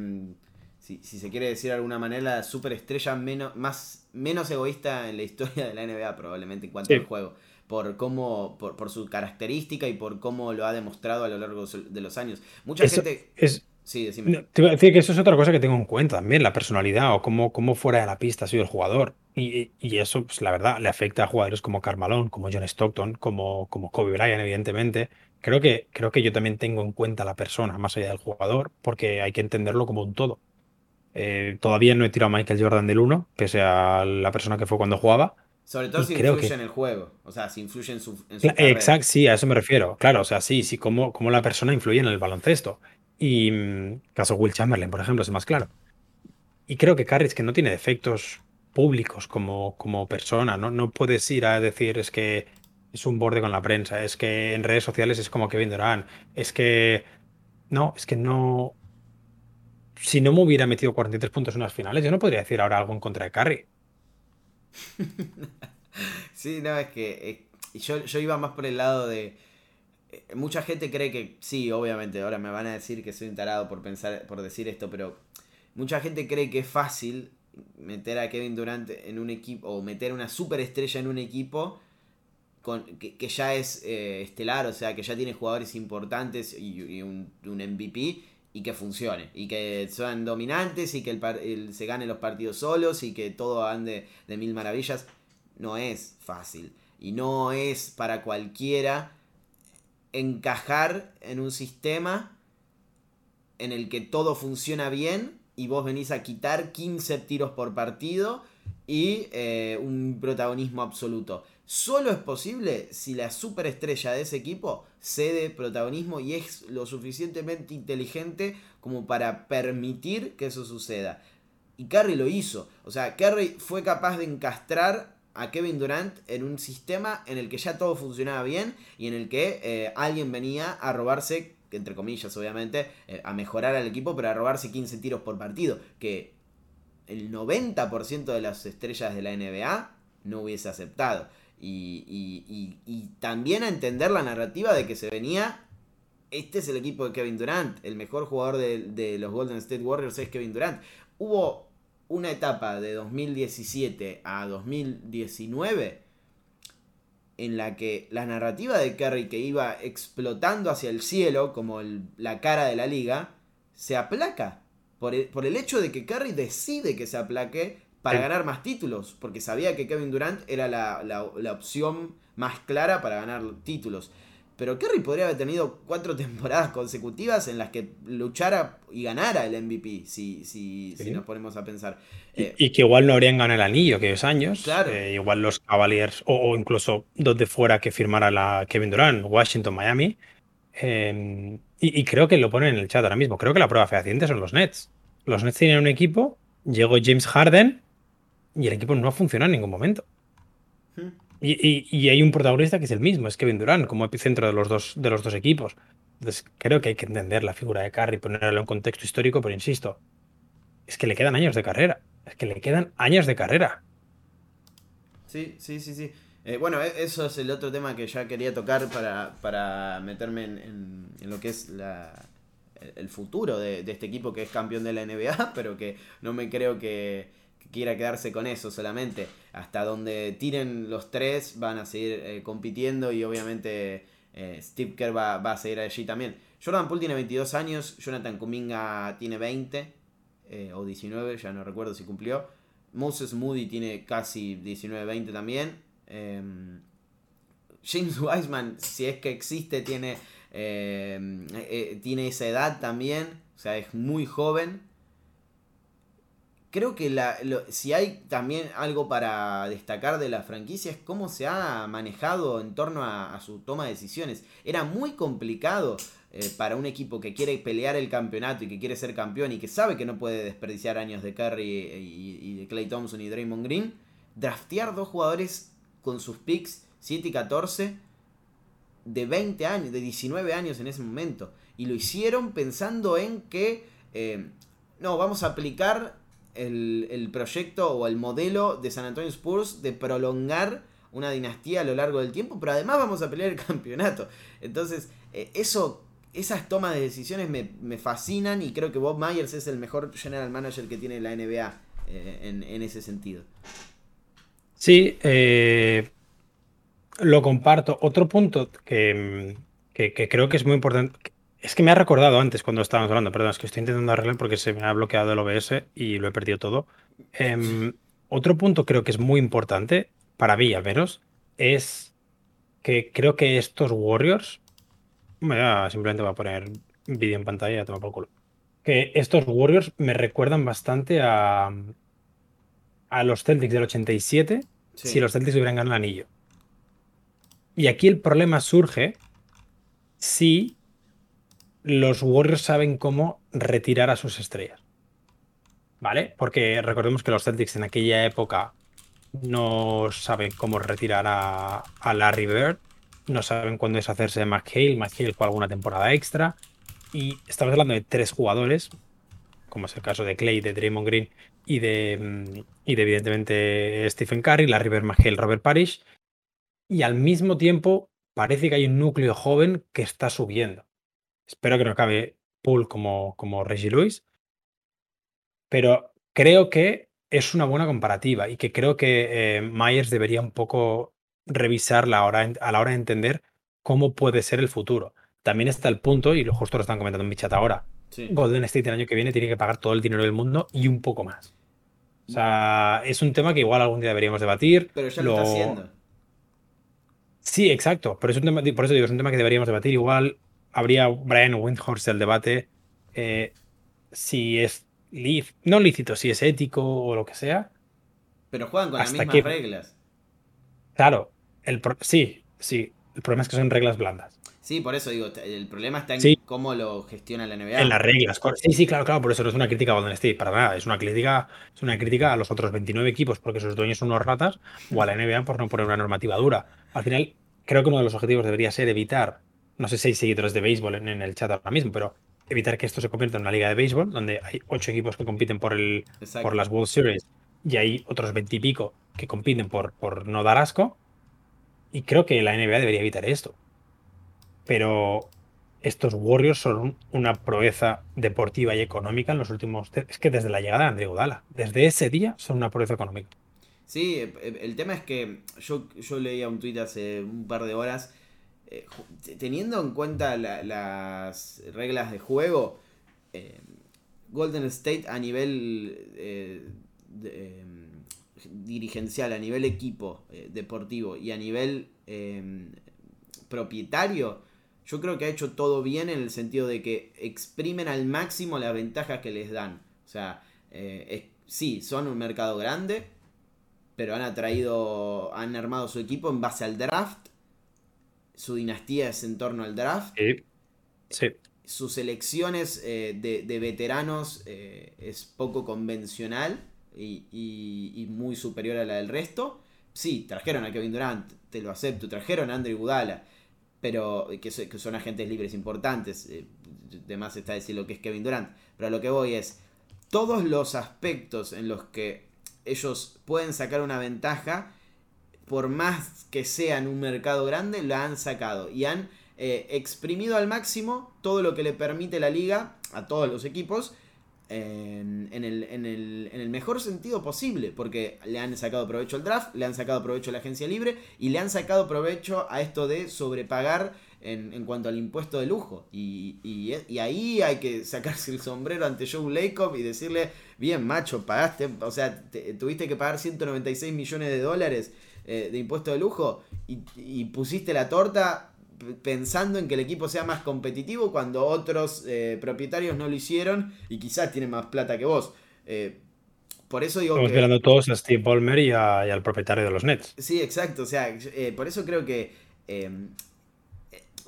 C: si, si, se quiere decir de alguna manera, la superestrella menos, más, menos egoísta en la historia de la NBA, probablemente en cuanto sí. al juego. Por cómo, por, por, su característica y por cómo lo ha demostrado a lo largo de los años. Mucha
E: eso
C: gente.
E: Es,
C: sí, decime.
E: Te iba a decir que eso es otra cosa que tengo en cuenta también, la personalidad o cómo, cómo fuera de la pista ha sido el jugador. Y, y eso, pues, la verdad, le afecta a jugadores como Carmalón, como John Stockton, como, como Kobe Bryant, evidentemente. Creo que, creo que yo también tengo en cuenta la persona más allá del jugador, porque hay que entenderlo como un todo. Eh, todavía no he tirado a Michael Jordan del 1, pese a la persona que fue cuando jugaba.
C: Sobre todo si
E: creo
C: influye
E: que-
C: en el juego. O sea, si influye en su. En su.
E: Exacto, sí, a eso me refiero. Claro, o sea, sí, sí, cómo, cómo la persona influye en el baloncesto. Y mm, caso Will Chamberlain, por ejemplo, es más claro. Y creo que Curry es que no tiene defectos públicos como, como persona, ¿no? No puedes ir a decir es que es un borde con la prensa, es que en redes sociales es como Kevin Durant, es que no, es que no. Si no me hubiera metido 43 puntos en las finales, yo no podría decir ahora algo en contra de Curry.
C: Sí, no, es que eh, yo, yo iba más por el lado de... eh, Mucha gente cree que, sí, obviamente, ahora me van a decir que soy un tarado por pensar, por decir esto, pero mucha gente cree que es fácil meter a Kevin Durant en un equipo, o meter una superestrella en un equipo que, ya es eh, estelar, o sea, que ya tiene jugadores importantes y, un, MVP y que funcione, y que sean dominantes y que el, el- se gane los partidos solos y que todo ande de mil maravillas. No es fácil y no es para cualquiera encajar en un sistema en el que todo funciona bien y vos venís a quitar 15 tiros por partido y eh, un protagonismo absoluto. Solo es posible si la superestrella de ese equipo cede protagonismo y es lo suficientemente inteligente como para permitir que eso suceda. Y Curry lo hizo. O sea, Curry fue capaz de encastrar a Kevin Durant en un sistema en el que ya todo funcionaba bien y en el que eh, alguien venía a robarse, entre comillas obviamente, eh, a mejorar al equipo, pero a robarse 15 tiros por partido. Que el 90% de las estrellas de la NBA no hubiese aceptado. Y, y- y- y también a entender la narrativa de que se venía. Este es el equipo de Kevin Durant. El mejor jugador de, de los Golden State Warriors es Kevin Durant. Hubo una etapa de 2017 a 2019 en la que la narrativa de Curry que iba explotando hacia el cielo como el- la cara de la liga se aplaca por el, por el hecho de que Curry decide que se aplaque para
E: Sí.
C: ganar más títulos porque sabía que Kevin Durant era la, la- la opción más clara para ganar títulos pero Curry podría haber tenido cuatro temporadas consecutivas en las que luchara y ganara el MVP si, si, si
E: Sí.
C: nos ponemos a pensar
E: Y,
C: Eh,
E: y que igual no habrían ganado el anillo aquellos años.
C: Claro.
E: Eh, igual los Cavaliers, o, o incluso donde fuera que firmara la Kevin Durant, Washington, Miami. Eh, y, y creo que lo ponen en el chat ahora mismo. Creo que la prueba fehaciente son los Nets. Los Nets tienen un equipo, llegó James Harden y el equipo no ha funcionado en ningún momento.
C: Hmm.
E: Y, y- y hay un protagonista que es el mismo, es Kevin Durant, como epicentro de los dos, de los dos equipos. Entonces creo que hay que entender la figura de Curry, ponerlo en contexto histórico, pero insisto, es que le quedan años de carrera. Es que le quedan años de carrera.
C: Sí, sí, sí, sí. Eh, bueno, e- eso es el otro tema que ya quería tocar para, para meterme en, en- en lo que es la, el- futuro de, de este equipo que es campeón de la NBA, pero que no me creo que, quiera quedarse con eso solamente. Hasta donde tiren los tres van a seguir eh, compitiendo y obviamente eh, Steve Kerr va, va a seguir allí también. Jordan Poole tiene 22 años, Jonathan Kuminga tiene 20 eh, o 19, ya no recuerdo si cumplió. Moses Moody tiene casi 19-20 también. Eh, James Wiseman, si es que existe, tiene, eh, eh, tiene esa edad también. O sea, es muy joven. Creo que si hay también algo para destacar de la franquicia es cómo se ha manejado en torno a, su toma de decisiones. Era muy complicado eh, para un equipo que quiere pelear el campeonato y que quiere ser campeón y que sabe que no puede desperdiciar años de Curry y, y de Clay Thompson y Draymond Green, draftear dos jugadores con sus picks 7 y 14 de 20 años, de 19 años en ese momento. Y lo hicieron pensando en que, eh, no, vamos a aplicar el, el proyecto o el modelo de San Antonio Spurs de prolongar una dinastía a lo largo del tiempo, pero además vamos a pelear el campeonato. Entonces, eh, eso esas tomas de decisiones me, me, fascinan y creo que Bob Myers es el mejor general manager que tiene la NBA eh, en, en, ese sentido.
E: Sí, eh, lo comparto. Otro punto que, que, creo que es muy importante, es que me ha recordado antes cuando estábamos hablando, perdón, es que estoy intentando arreglar porque se me ha bloqueado el OBS y lo he perdido todo. Eh, otro punto creo que es muy importante, para mí al menos, es que creo que estos Warriors simplemente voy a poner vídeo en pantalla y a por culo. Que estos Warriors me recuerdan bastante a, a los Celtics del 87 si los Celtics hubieran ganado el anillo. Y aquí el problema surge si los Warriors saben cómo retirar a sus estrellas. ¿Vale? Porque recordemos que los Celtics en aquella época no saben cómo retirar a, a Larry Bird no saben cuándo es hacerse de McHale. McHale fue alguna temporada extra. Y estamos hablando de tres jugadores, como es el caso de Clay, de Draymond Green y de, mm, y de evidentemente Stephen Curry, la River McHale, Robert Parrish. Y al mismo tiempo parece que hay un núcleo joven que está subiendo. Espero que no acabe Poole como, como Reggie Lewis. Pero creo que es una buena comparativa y que creo que eh, Myers debería un poco revisar la hora, a la hora de entender cómo puede ser el futuro. También está el punto, y lo justo lo están comentando en mi chat ahora, Golden State el año que viene tiene que pagar todo el dinero del mundo y un poco más. O sea, es un tema que igual algún día deberíamos debatir.
C: Pero ya lo, está haciendo.
E: Sí, exacto. Pero es un tema, por eso digo, es un tema que deberíamos debatir. Igual habría Brian Windhorst el debate eh, si es no lícito, si es ético o lo que sea.
C: Pero juegan con las mismas reglas.
E: Claro, el sí, sí. El problema es que son reglas blandas.
C: Sí, por eso digo, el problema está en cómo lo gestiona la NBA.
E: En las reglas. Sí, sí, claro, claro, por eso no es una crítica a Golden State, para nada. Es una crítica, es una crítica a los otros 29 equipos porque sus dueños son unos ratas o a la NBA por no poner una normativa dura. Al final, creo que uno de los objetivos debería ser evitar, no sé si hay seguidores de béisbol en, el chat ahora mismo, pero evitar que esto se convierta en una liga de béisbol donde hay ocho equipos que compiten por, el, por las World Series y hay otros 20 y pico que compiten por, por no dar asco. Y creo que la NBA debería evitar esto. Pero estos Warriors son una proeza deportiva y económica en los últimos. Es que desde la llegada de André Godala, desde ese día son una proeza económica.
C: Sí, el tema es que yo, yo leía un tuit hace un par de horas. Eh, teniendo en cuenta las reglas de juego, Golden State a nivel de, dirigencial, a nivel equipo eh, deportivo y a nivel em, propietario, yo creo que ha hecho todo bien en el sentido de que exprimen al máximo las ventajas que les dan. O sea, eh, sí, son un mercado grande, pero han atraído, han armado su equipo en base al draft. Su dinastía es en torno al draft.
E: Sí.
C: Sus elecciones eh, de, de, veteranos es poco convencional y, muy superior a la del resto. Sí, trajeron a Kevin Durant, te lo acepto, trajeron a Andrew Gudala, pero que, son agentes libres importantes. Eh, además está decir lo que es Kevin Durant. Pero a lo que voy es, todos los aspectos en los que ellos pueden sacar una ventaja, por más que sean un mercado grande, la han sacado y han eh, exprimido al máximo todo lo que le permite la liga a todos los equipos en, el, mejor sentido posible, porque le han sacado provecho al draft, le han sacado provecho a la agencia libre y le han sacado provecho a esto de sobrepagar en, cuanto al impuesto de lujo. Y, ahí hay que sacarse el sombrero ante Joe Lacob y decirle, bien macho, pagaste, o sea, tuviste que pagar 196 millones de dólares eh, de impuesto de lujo y pusiste la torta pensando en que el equipo sea más competitivo cuando otros eh, propietarios no lo hicieron y quizás tienen más plata que vos. Eh, por eso digo
E: Estamos mirando todos a Steve Ballmer y, al propietario de los Nets.
C: Sí, exacto. O sea, por eso creo que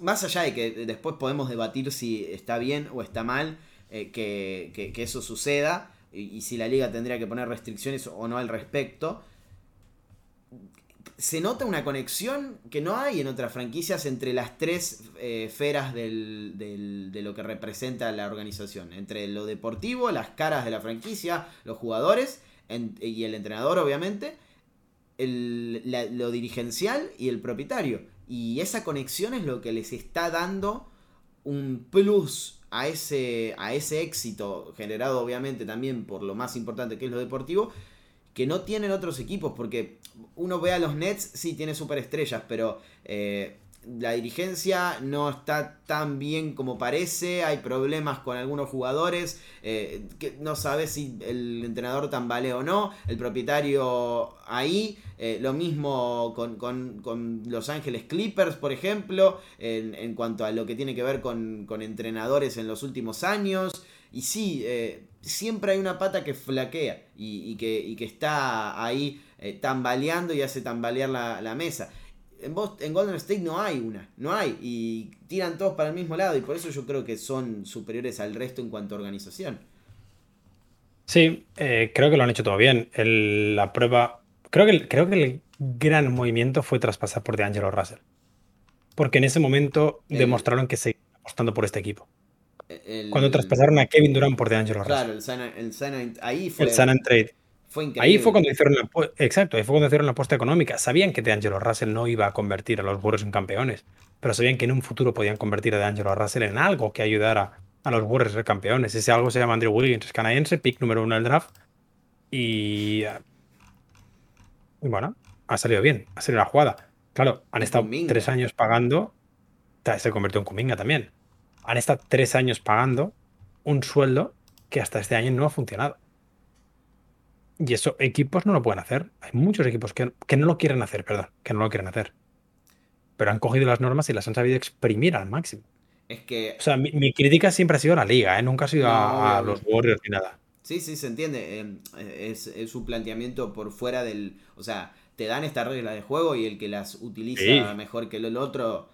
C: más allá de que después podemos debatir si está bien o está mal que, eso suceda y si la liga tendría que poner restricciones o no al respecto se nota una conexión que no hay en otras franquicias entre las tres eh, esferas de lo que representa la organización. Entre lo deportivo, las caras de la franquicia, los jugadores y el entrenador, obviamente, lo dirigencial y el propietario. Y esa conexión es lo que les está dando un plus a ese, a ese éxito, generado obviamente también por lo más importante que es lo deportivo, que no tienen otros equipos, porque uno ve a los Nets, sí, tiene superestrellas, pero eh, la dirigencia no está tan bien como parece, hay problemas con algunos jugadores, eh, que no sabe si el entrenador tambalea o no, el propietario ahí, eh, lo mismo con, Los Ángeles Clippers, por ejemplo, en, cuanto a lo que tiene que ver con, entrenadores en los últimos años, y sí, siempre hay una pata que flaquea y, que, que, está ahí tambaleando y hace tambalear la, la mesa en, en Golden State no hay una, no hay. Y tiran todos para el mismo lado y por eso yo creo que son superiores al resto en cuanto a organización.
E: Sí, eh, creo que lo han hecho todo bien. la prueba, creo que, creo que el gran movimiento fue traspasar por DeAngelo Russell. Porque en ese momento demostraron que seguían apostando por este equipo. Cuando traspasaron a Kevin Durant por DeAngelo Russell.
C: Claro, el Sana, el ahí fue.
E: El Trade. Ahí fue cuando hicieron la exacto, ahí fue cuando hicieron la apuesta económica. Sabían que DeAngelo Russell no iba a convertir a los Warriors en campeones, pero sabían que en un futuro podían convertir a DeAngelo Russell en algo que ayudara a los Warriors a ser campeones. Ese algo se llama Andrew Wiggins, es canadiense, pick número uno del draft. Y, y bueno, ha salido bien, ha salido la jugada. Claro, han estado tres años pagando. Se convirtió en Kuminga también. Han estado tres años pagando un sueldo que hasta este año no ha funcionado. Y eso, equipos no lo pueden hacer. Hay muchos equipos que, no lo quieren hacer, perdón, que no lo quieren hacer. Pero han cogido las normas y las han sabido exprimir al máximo.
C: Es que.
E: O sea, mi, crítica siempre ha sido a la liga, ¿eh? nunca ha sido a, los Warriors ni nada.
C: Sí, sí, se entiende. Em, es, es, un planteamiento por fuera del. O sea, te dan estas reglas de juego y el que las utiliza mejor que el otro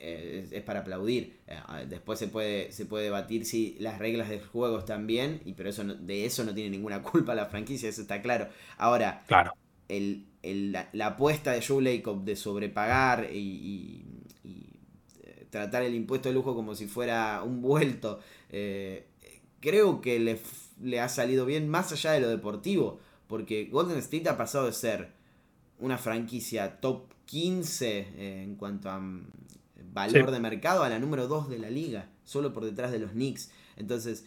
C: es, para aplaudir. Eh, después se puede, se puede debatir si las reglas del juego están bien, y pero eso de eso no tiene ninguna culpa la franquicia, eso está claro. Ahora,
E: claro.
C: El, la, apuesta de Joe Lacob de sobrepagar y, eh, tratar el impuesto de lujo como si fuera un vuelto, eh, creo que le, le ha salido bien más allá de lo deportivo, porque Golden State ha pasado de ser una franquicia top 15 en cuanto a valor de mercado a la número 2 de la liga, solo por detrás de los Knicks. Entonces,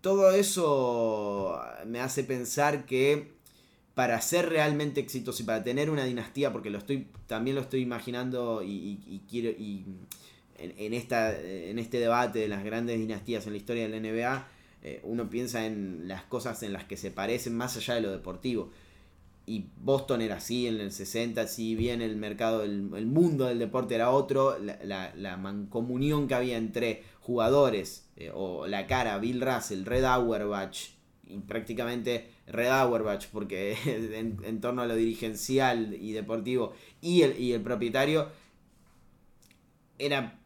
C: todo eso me hace pensar que para ser realmente exitoso y para tener una dinastía, porque lo estoy, también lo estoy imaginando y, quiero y en, esta, en este debate de las grandes dinastías en la historia de la NBA, eh, uno piensa en las cosas en las que se parecen más allá de lo deportivo y Boston era así en el 60, si bien el mercado, el, mundo del deporte era otro, la, mancomunión que había entre jugadores, eh, o la cara, Bill Russell, Red Auerbach, y prácticamente Red Auerbach, porque en, torno a lo dirigencial y deportivo, y el, y el propietario, era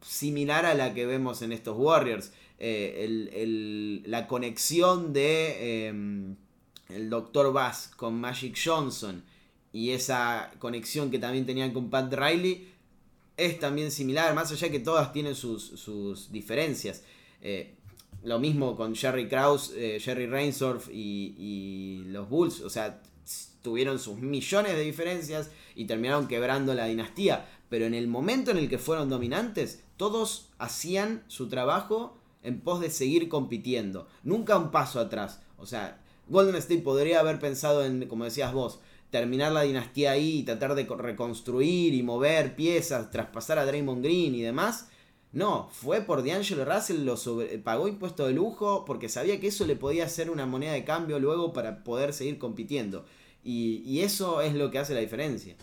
C: similar a la que vemos en estos Warriors. Eh, la conexión de... Em, el Dr. Bass con Magic Johnson y esa conexión que también tenían con Pat Riley es también similar, más allá que todas tienen sus, diferencias. Eh, lo mismo con Jerry Krause, eh, Jerry Reinsdorf y, los Bulls, o sea, tuvieron sus millones de diferencias y terminaron quebrando la dinastía, pero en el momento en el que fueron dominantes, todos hacían su trabajo en pos de seguir compitiendo, nunca un paso atrás. O sea, Golden State podría haber pensado en, como decías vos, terminar la dinastía ahí y tratar de reconstruir y mover piezas, traspasar a Draymond Green y demás. No, fue por D'Angelo Russell, lo pagó impuesto de lujo porque sabía que eso le podía ser una moneda de cambio luego para poder seguir compitiendo. Y, eso es lo que hace la diferencia.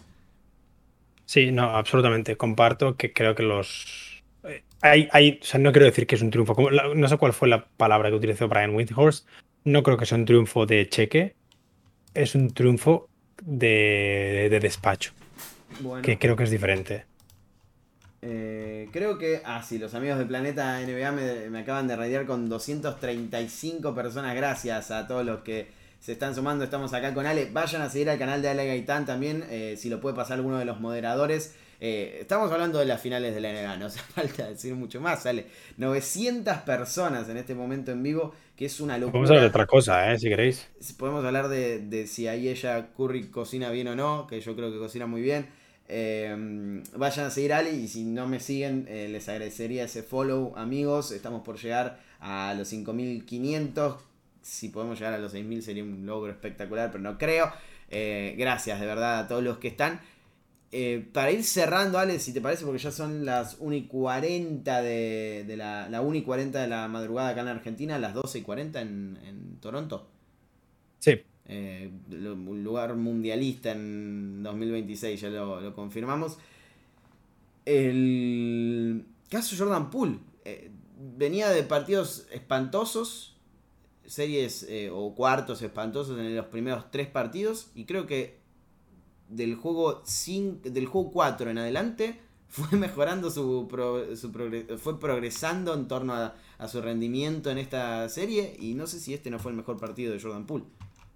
E: Sí, no, absolutamente. Comparto que creo que los. Eh, hay, hay, o sea, no quiero decir que es un triunfo. no sé cuál fue la palabra que utilizó Brian Windhorst, no creo que sea un triunfo de cheque, es un triunfo de, despacho, que creo que es diferente.
C: Eh, creo que, ah, sí, los amigos de Planeta NBA me, acaban de radiar con 235 personas. Gracias a todos los que se están sumando. Estamos acá con Ale. Vayan a seguir al canal de Ale Gaitán también, eh, si lo puede pasar alguno de los moderadores. Eh, estamos hablando de las finales de la NBA, no hace falta decir mucho más, sale 900 personas en este momento en vivo, que es una locura.
E: Podemos hablar de otra cosa, ¿eh? si queréis.
C: Podemos hablar de, si ahí ella Curry cocina bien o no, que yo creo que cocina muy bien. Eh, vayan a seguir a Ali y si no me siguen, eh, les agradecería ese follow, amigos. Estamos por llegar a los 5500. Si podemos llegar a los 6000 sería un logro espectacular, pero no creo. Eh, gracias de verdad a todos los que están. Eh, para ir cerrando, Ale, si te parece, porque ya son las 1 y 40 de, de la, la 1 y 40 de la madrugada acá en Argentina, las 12 y 40 en, en Toronto.
E: Sí.
C: Eh, un lugar mundialista en 2026, ya lo, lo confirmamos. El caso Jordan Poole eh, venía de partidos espantosos, series o cuartos espantosos en los primeros tres partidos, y creo que del juego, cin- del juego 4 en adelante fue mejorando su, pro- su progre- fue progresando en torno a, a su rendimiento en esta serie, y no sé si este no fue el mejor partido de Jordan Poole.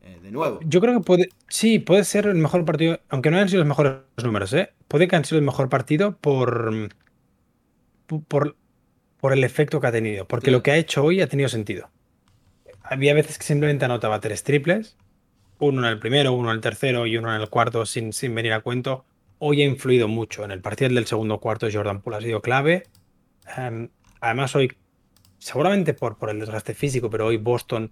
C: eh, de nuevo.
E: Yo creo que puede, sí, puede ser el mejor partido, aunque no hayan sido los mejores números, ¿eh? Puede que hayan sido el mejor partido por, por, por el efecto que ha tenido, porque lo que ha hecho hoy ha tenido sentido. Había veces que simplemente anotaba tres triples, uno en el primero, uno en el tercero y uno en el cuarto sin, sin venir a cuento. Hoy ha influido mucho. En el partido del segundo cuarto, Jordan Poole ha sido clave. Em, además, hoy, seguramente por, por el desgaste físico, pero hoy Boston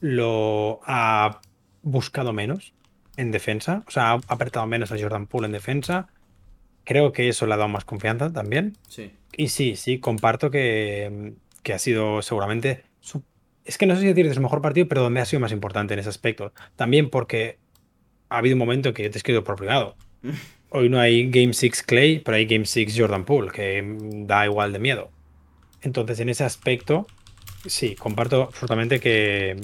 E: lo ha buscado menos en defensa. O sea, ha apretado menos a Jordan Poole en defensa. Creo que eso le ha dado más confianza también.
C: Sí.
E: Y sí, sí, comparto que, que ha sido seguramente. su- es que no sé si decir de su mejor partido, pero donde ha sido más importante en ese aspecto. También porque ha habido un momento que yo te he escrito por privado. Hoy no hay Game 6 Clay, pero hay Game 6 Jordan Poole, que da igual de miedo. Entonces, en ese aspecto, sí, comparto absolutamente que,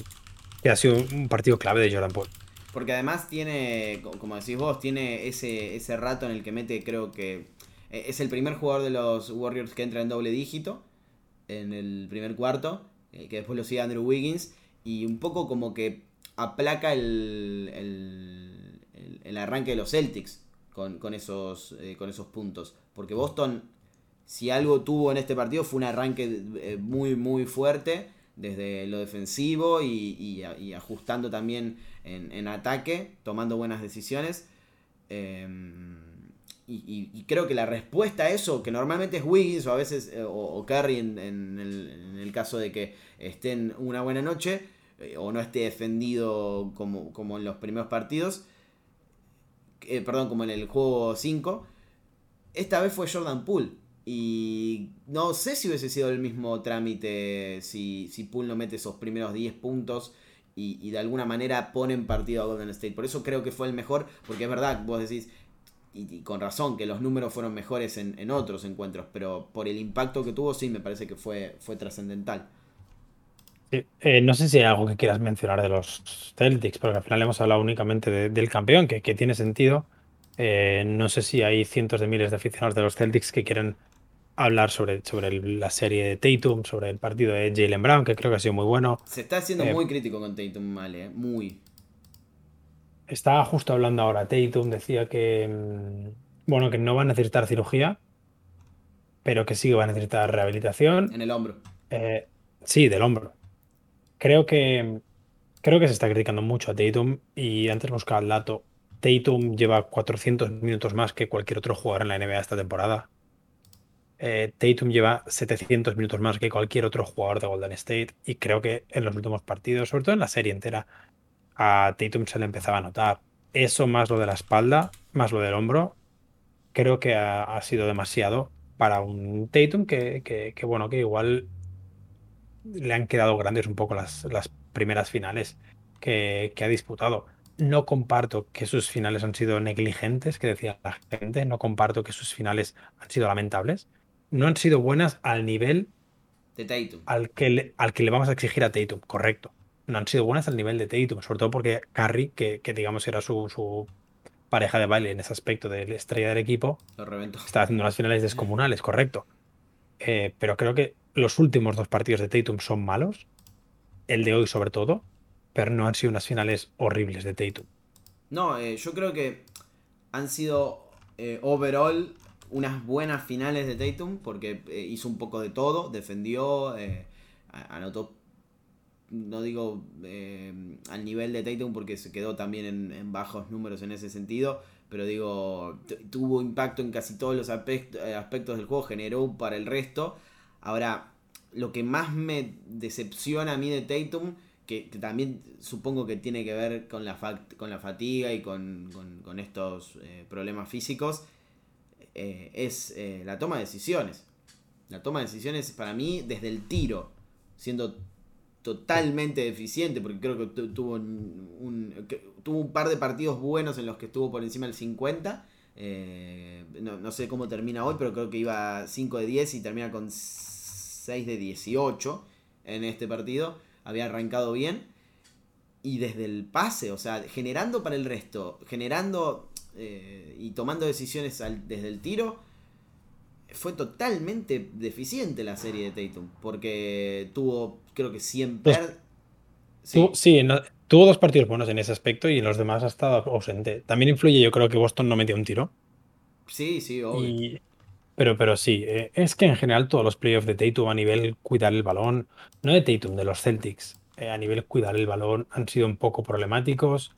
E: que ha sido un partido clave de Jordan Poole.
C: Porque además tiene, co- como decís vos, tiene ese, ese rato en el que mete, creo que eh, es el primer jugador de los Warriors que entra en doble dígito en el primer cuarto, eh, que después lo sigue Andrew Wiggins, y un poco como que aplaca el, el, el- arranque de los Celtics con, con esos, eh, con esos puntos. Porque Boston, si algo tuvo en este partido, fue un arranque eh, muy, muy fuerte desde lo defensivo y, y ajustando también en, en ataque, tomando buenas decisiones. Eh, y, creo que la respuesta a eso, que normalmente es Wiggins o a veces eh, o, o Curry en, el, caso de que estén una buena noche eh, o no esté defendido como, como en los primeros partidos, eh, perdón, como en el juego 5, esta vez fue Jordan Poole. Y no sé si hubiese sido el mismo trámite si, si Poole no mete esos primeros 10 puntos y, y de alguna manera pone en partido a Golden State. Por eso creo que fue el mejor, porque es verdad, vos decís, y, y con razón, que los números fueron mejores en, en otros encuentros, pero por el impacto que tuvo, sí, me parece que fue, fue trascendental.
E: Sí, eh, no sé si hay algo que quieras mencionar de los Celtics, porque al final hemos hablado únicamente de- del campeón, que, que tiene sentido. Eh, no sé si hay cientos de miles de aficionados de los Celtics que quieren hablar sobre, sobre el- la serie de Tatum, sobre el partido de Jalen Brown, que creo que ha sido muy bueno.
C: Se está haciendo
E: Eh,
C: muy crítico con Tatum Male, eh, muy.
E: Estaba justo hablando ahora Tatum, decía que, mm, bueno, que no va a necesitar cirugía, pero que sí que va a necesitar rehabilitación.
C: En el hombro.
E: Eh, sí, del hombro. Creo que, creo que se está criticando mucho a Tatum y antes buscaba el dato. Tatum lleva 400 minutos más que cualquier otro jugador en la NBA esta temporada. Eh, Tatum lleva 700 minutos más que cualquier otro jugador de Golden State y creo que en los últimos partidos, sobre todo en la serie entera, a Tatum se le empezaba a notar. Eso más lo de la espalda, más lo del hombro, creo que ha, ha sido demasiado para un Tatum que, que- que, bueno, que igual le han quedado grandes un poco las, las primeras finales que, que ha disputado. No comparto que sus finales han sido negligentes, que decía la gente, no comparto que sus finales han sido lamentables. No han sido buenas al nivel
C: De Tatum.
E: al que le, al que le vamos a exigir a Tatum, correcto. No han sido buenas al nivel de Tatum, sobre todo porque Curry, que, que digamos era su, su pareja de baile en ese aspecto de la estrella del equipo,
C: Lo reventó.
E: está haciendo unas finales descomunales, correcto. Eh, pero creo que los últimos dos partidos de Tatum son malos, el de hoy sobre todo, pero no han sido unas finales horribles de Tatum.
C: No, eh, yo creo que han sido eh, overall unas buenas finales de Tatum porque hizo un poco de todo, defendió, anotó, no digo eh, al nivel de Tatum porque se quedó también en, en bajos números en ese sentido, pero digo, tuvo impacto en casi todos los eh, aspectos del juego, generó para el resto. Ahora, lo que más me decepciona a mí de Tatum, que, también supongo que tiene que ver con la, con la fatiga y con, estos eh, problemas físicos, eh, es la toma de decisiones. La toma de decisiones para mí desde el tiro, siendo totalmente deficiente, porque creo que tuvo un, tuvo un par de partidos buenos en los que estuvo por encima del 50. Eh, no, sé cómo termina hoy, pero creo que iba 5 de 10 y termina con 6 de 18 en este partido. Había arrancado bien. Y desde el pase, o sea, generando para el resto, generando eh, y tomando decisiones desde el tiro, fue totalmente deficiente la serie de Tatum. Porque tuvo, creo que siempre.
E: Sí, sí tuvo dos partidos buenos en ese aspecto y en los demás ha estado ausente. También influye, yo creo que Boston no metió un tiro.
C: Sí, sí, obvio.
E: Pero, pero sí, eh, es que en general todos los playoffs de Tatum a nivel cuidar el balón, no de Tatum, de los Celtics, eh, a nivel cuidar el balón han sido un poco problemáticos.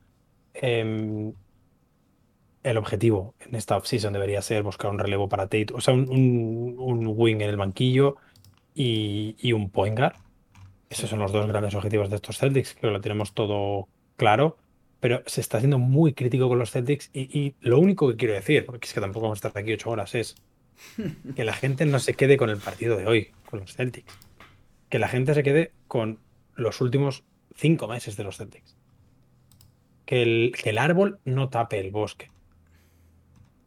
E: Em, el objetivo en esta offseason debería ser buscar un relevo para Tate, o sea, un, wing en el banquillo y, un point guard. Esos son los dos grandes objetivos de estos Celtics, que lo tenemos todo claro, pero se está haciendo muy crítico con los Celtics y, lo único que quiero decir, porque es que tampoco vamos a estar aquí ocho horas, es que la gente no se quede con el partido de hoy, con los Celtics. Que la gente se quede con los últimos cinco meses de los Celtics. Que el, que el árbol no tape el bosque.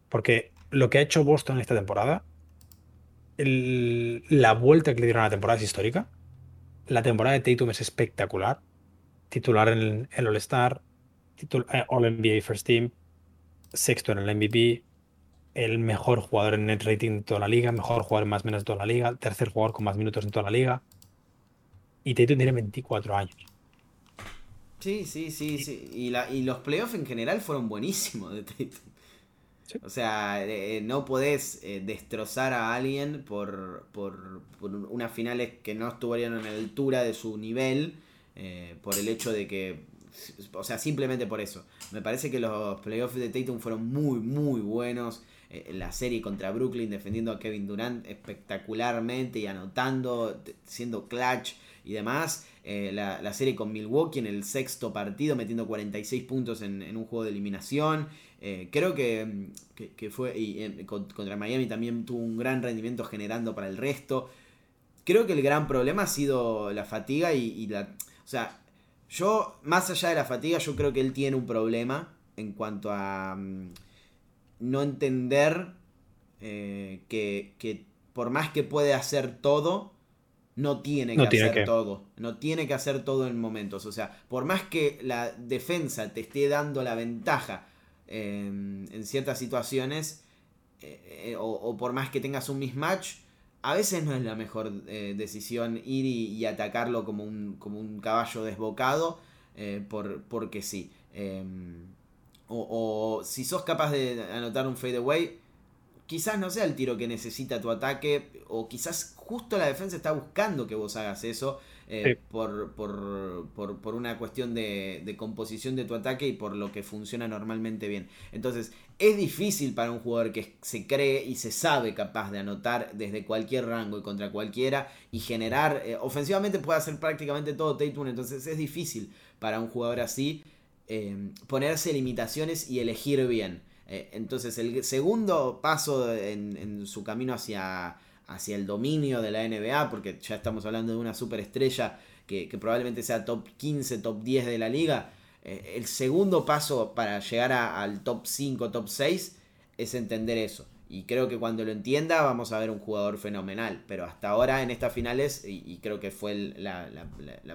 E: Porque lo que ha hecho Boston esta temporada, la vuelta que le dieron a la temporada es histórica. La temporada de Tatum es espectacular. Titular en el All-Star, eh, All-NBA First Team, sexto en el MVP, el mejor jugador en net rating de toda la liga, mejor jugador en más menos de toda la liga, tercer jugador con más minutos en toda la liga. Y Tatum tiene 24 años.
C: Sí, sí, sí, sí. Y, y los playoffs en general fueron buenísimos de Tatum. O sea, eh, eh, no podés eh, destrozar a alguien por, por, por, unas finales que no estuvieron a la altura de su nivel, por el hecho de que, o sea, simplemente por eso. Me parece que los playoffs de Tatum fueron muy, muy buenos. la serie contra Brooklyn defendiendo a Kevin Durant espectacularmente y anotando, siendo clutch y demás. la, serie con Milwaukee en el sexto partido, metiendo 46 puntos en, en un juego de eliminación. Eh, creo que, fue. Y eh, contra Miami también tuvo un gran rendimiento generando para el resto. Creo que el gran problema ha sido la fatiga y, la. O sea, yo, más allá de la fatiga, yo creo que él tiene un problema en cuanto a mm, no entender eh, que, por más que puede hacer todo, no tiene que hacer todo. No tiene que hacer todo en momentos. O sea, por más que la defensa te esté dando la ventaja Em, en ciertas situaciones, eh, eh, o, por más que tengas un mismatch, a veces no es la mejor eh, decisión ir y, atacarlo como un, como un caballo desbocado, por, porque sí. Em, o, si sos capaz de anotar un fadeaway, quizás no sea el tiro que necesita tu ataque, o quizás justo la defensa está buscando que vos hagas eso, eh, por, por, una cuestión de, composición de tu ataque y por lo que funciona normalmente bien. Entonces, es difícil para un jugador que se cree y se sabe capaz de anotar desde cualquier rango y contra cualquiera y generar, eh, ofensivamente puede hacer prácticamente todo Tatum, entonces es difícil para un jugador así eh, ponerse limitaciones y elegir bien. entonces, el segundo paso en su camino hacia hacia el dominio de la NBA, porque ya estamos hablando de una superestrella que, probablemente sea top 15, top 10 de la liga. Eh, el segundo paso para llegar al top 5, top 6 es entender eso. Y creo que cuando lo entienda vamos a ver un jugador fenomenal. Pero hasta ahora en estas finales, y, creo que fue la,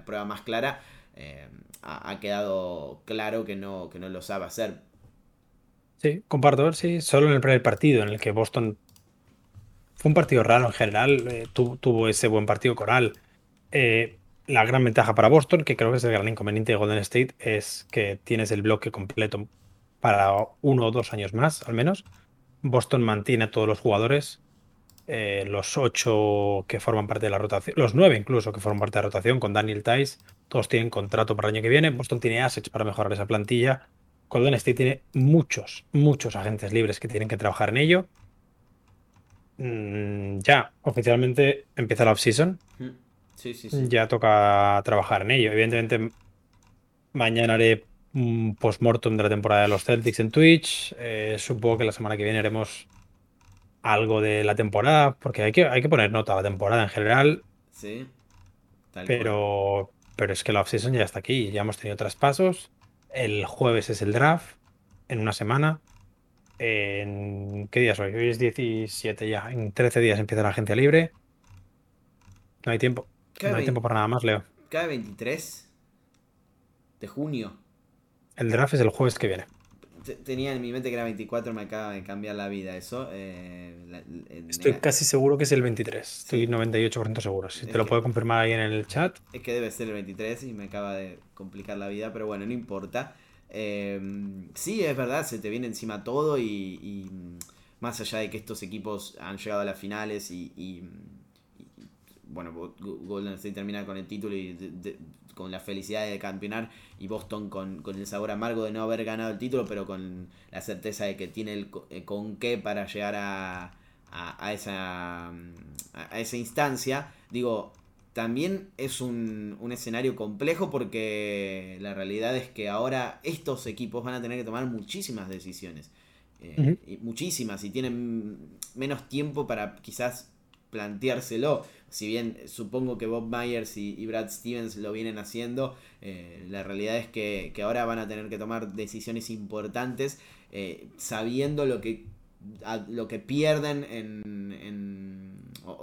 C: prueba más clara, eh, ha, quedado claro que no, que no lo sabe hacer.
E: Sí, comparto, sí, solo en el primer partido en el que Boston un partido raro en general, eh, tuvo ese buen partido coral. Eh, la gran ventaja para Boston, que creo que es el gran inconveniente de Golden State, es que tienes el bloque completo para uno o dos años más, al menos. Boston mantiene a todos los jugadores, eh, los ocho que forman parte de la rotación, los nueve incluso que forman parte de la rotación, con Daniel Tice, todos tienen contrato para el año que viene. Boston tiene assets para mejorar esa plantilla Golden State tiene muchos, muchos agentes libres que tienen que trabajar en ello. Mm, ya, oficialmente empieza la off-season.
C: Mm. Sí, sí, sí.
E: Ya toca trabajar en ello. Evidentemente, mañana haré un post-mortem de la temporada de los Celtics en Twitch. Eh, supongo que la semana que viene haremos algo de la temporada, porque hay que, hay que poner nota a la temporada en general.
C: Sí. Tal cual.
E: Pero, pero es que la off-season ya está aquí. Ya hemos tenido traspasos. El jueves es el draft. En una semana. En, ¿Qué día es hoy? Hoy es 17 ya. En 13 días empieza la agencia libre. No hay tiempo.
C: Cada
E: No hay tiempo para nada más, Leo.
C: Cada 23 de junio.
E: El draft es el jueves que viene.
C: Te- Tenía en mi mente que era 24, me acaba de cambiar la vida eso. eh, la-
E: Estoy casi seguro que es el 23. Estoy 98% seguro. Si
C: Es
E: te lo puedo confirmar ahí en el chat.
C: Es que debe ser el 23 y me acaba de complicar la vida, pero bueno, no importa. Eh, sí, es verdad, se te viene encima todo y, mm, más allá de que estos equipos han llegado a las finales y, bueno, Go- Golden State termina con el título y con la felicidad de campeonar y Boston con, con el sabor amargo de no haber ganado el título, pero con la certeza de que tiene el, eh, con qué para llegar a, a, a esa, mm, a esa instancia. Digo, también es un, un escenario complejo porque la realidad es que ahora estos equipos van a tener que tomar muchísimas decisiones. Eh, y muchísimas y tienen menos tiempo para quizás planteárselo. Si bien supongo que Bob Myers y, y Brad Stevens lo vienen haciendo, eh, la realidad es que, que ahora van a tener que tomar decisiones importantes eh, sabiendo lo que, a- lo que pierden en, en-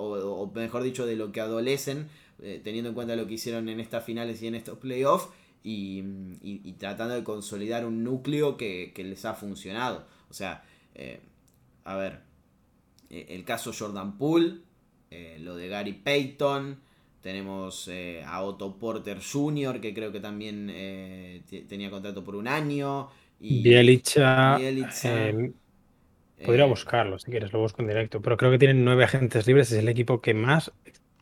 C: o, mejor dicho, de lo que adolecen, eh, teniendo en cuenta lo que hicieron en estas finales y en estos playoffs. Y, y- y tratando de consolidar un núcleo que, que les ha funcionado. O sea, eh, a ver, eh, el caso Jordan Poole, eh, lo de Gary Payton, tenemos eh, a Otto Porter Jr., que creo que también eh, te- tenía contrato por un año. Y
E: Bielicha.
C: Bielica,
E: eh, podría
C: eh,
E: buscarlo si quieres, lo busco en directo. Pero creo que tienen nueve agentes libres. Es el equipo que más.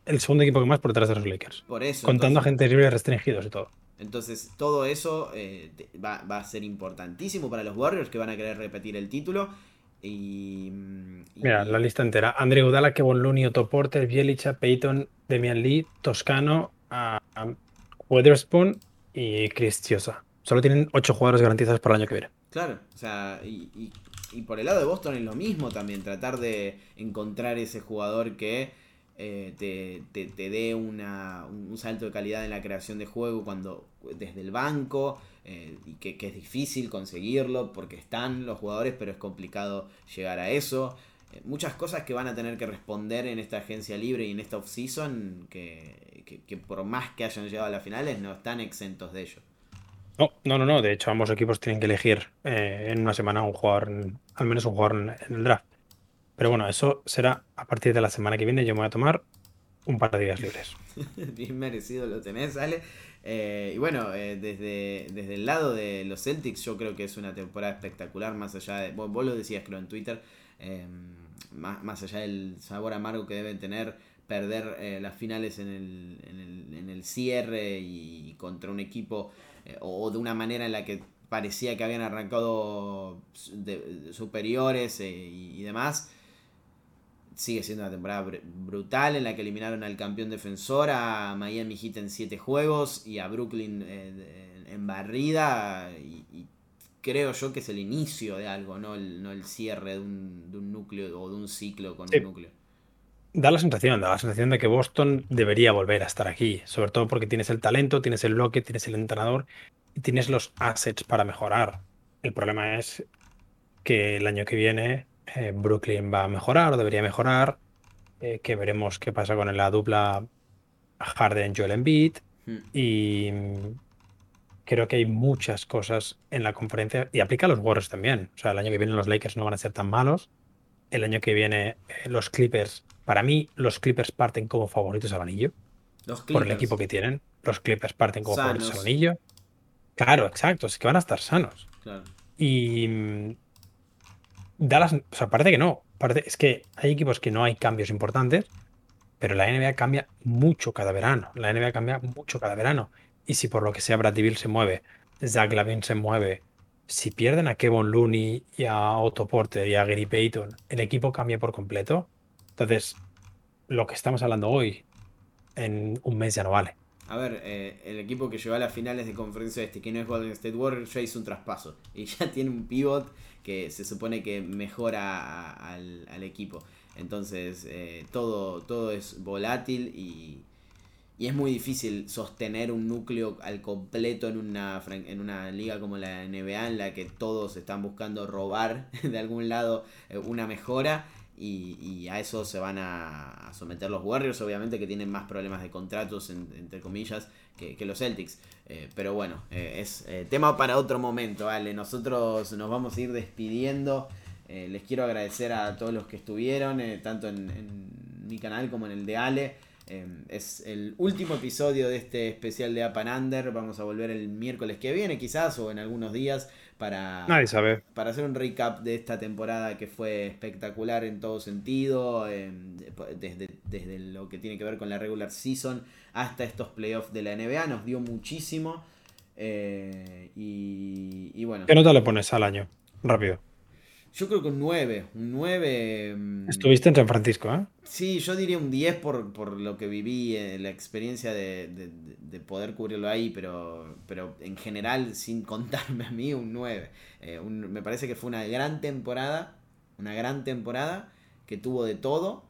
E: El segundo equipo que más por detrás de los Lakers.
C: Por eso.
E: Contando
C: entonces-
E: agentes libres restringidos y todo.
C: Entonces, todo eso eh, va, va a ser importantísimo para los Warriors que van a querer repetir el título. Y. mm, y-
E: Mira, la lista entera. Andre Udala, Kevon Looney, Otto Porter, Bielicha, Peyton, Demian Lee, Toscano, a- a Weatherspoon y Chris Chiosa. Solo tienen ocho jugadores garantizados para el año que viene.
C: Claro, o sea, y, y- y por el lado de Boston es lo mismo también, tratar de encontrar ese jugador que eh, te, te- te dé una, un salto de calidad en la creación de juego cuando desde el banco, eh, y que, que es difícil conseguirlo porque están los jugadores, pero es complicado llegar a eso. Eh, muchas cosas que van a tener que responder en esta agencia libre y en esta off-season que, que, que por más que hayan llegado a las finales no están exentos de ello.
E: No, no, no, no. De hecho, ambos equipos tienen que elegir eh, en una semana un jugador, al menos un jugador en, el draft. Pero bueno, eso será a partir de la semana que viene. Yo me voy a tomar un par de días libres.
C: Bien merecido lo tenés, Ale. Eh, y bueno, eh, desde, desde el lado de los Celtics, yo creo que es una temporada espectacular, más allá de. Vos, vos lo decías, creo, en Twitter. más, más allá del sabor amargo que deben tener perder eh, las finales en el, en el, en el cierre y contra un equipo eh, o de una manera en la que parecía que habían arrancado de- de superiores eh, y, y demás sigue siendo una temporada br- brutal en la que eliminaron al campeón defensor, a Miami Heat en 7 juegos y a Brooklyn eh, en barrida. Y, y creo yo que es el inicio de algo, no el, no el cierre de un, de un núcleo o de un ciclo con
E: Sí.
C: un núcleo.
E: Da la sensación, da la sensación de que Boston debería volver a estar aquí, sobre todo porque tienes el talento, tienes el bloque, tienes el entrenador y tienes los assets para mejorar. El problema es que el año que viene eh, Brooklyn va a mejorar o debería mejorar, eh, que veremos qué pasa con la dupla Harden-Joel Embiid
C: Hmm.
E: y creo que hay muchas cosas en la conferencia y aplica a los Warriors también. O sea, el año que viene los Lakers no van a ser tan malos. El año que viene eh, los Clippers, para mí los Clippers parten como favoritos al anillo
C: Los
E: por el equipo que tienen. Los Clippers parten como favoritos al anillo. Claro, exacto, es que van a estar sanos.
C: Claro.
E: Y mm, Dallas, o sea, parece que no. Parece, es que hay equipos que no hay cambios importantes, pero la NBA cambia mucho cada verano. La NBA cambia mucho cada verano. Y si por lo que sea Brad Deville se mueve, Zach Lavin se mueve, si pierden a Kevin Looney y a Otto Porter y a Gary Payton, el equipo cambia por completo. Entonces, lo que estamos hablando hoy, en un mes ya no vale.
C: A ver, eh, el equipo que llegó a las finales de conferencia este, que no es Golden State Warriors, ya hizo un traspaso. Y ya tiene un pivot que se supone que mejora al, equipo. Entonces, eh, todo, todo es volátil y, y es muy difícil sostener un núcleo al completo en una, en una liga como la NBA en la que todos están buscando robar de algún lado eh, una mejora y, a eso se van a, someter los Warriors, obviamente que tienen más problemas de contratos, entre comillas, que, los Celtics. Eh, pero bueno, eh, es tema para otro momento, ¿vale? Nosotros nos vamos a ir despidiendo. les quiero agradecer a todos los que estuvieron, tanto en mi canal como en el de Ale. Es el último episodio de este especial de Apanander. Vamos a volver el miércoles que viene, quizás, o en algunos días, para, para hacer un recap de esta temporada que fue espectacular en todo sentido, desde, desde lo que tiene que ver con la regular season hasta estos playoffs de la NBA. Nos dio muchísimo. Eh, y, y bueno.
E: ¿Qué nota le pones al año? Rápido.
C: Yo creo que un 9. Un 9.
E: Mm, Estuviste en San Francisco, ¿eh?
C: Sí, yo diría un 10 por, lo que viví, eh, la experiencia de, poder cubrirlo ahí, pero, pero en general, sin contarme a mí, un 9. Eh, me parece que fue una gran temporada, una gran temporada que tuvo de todo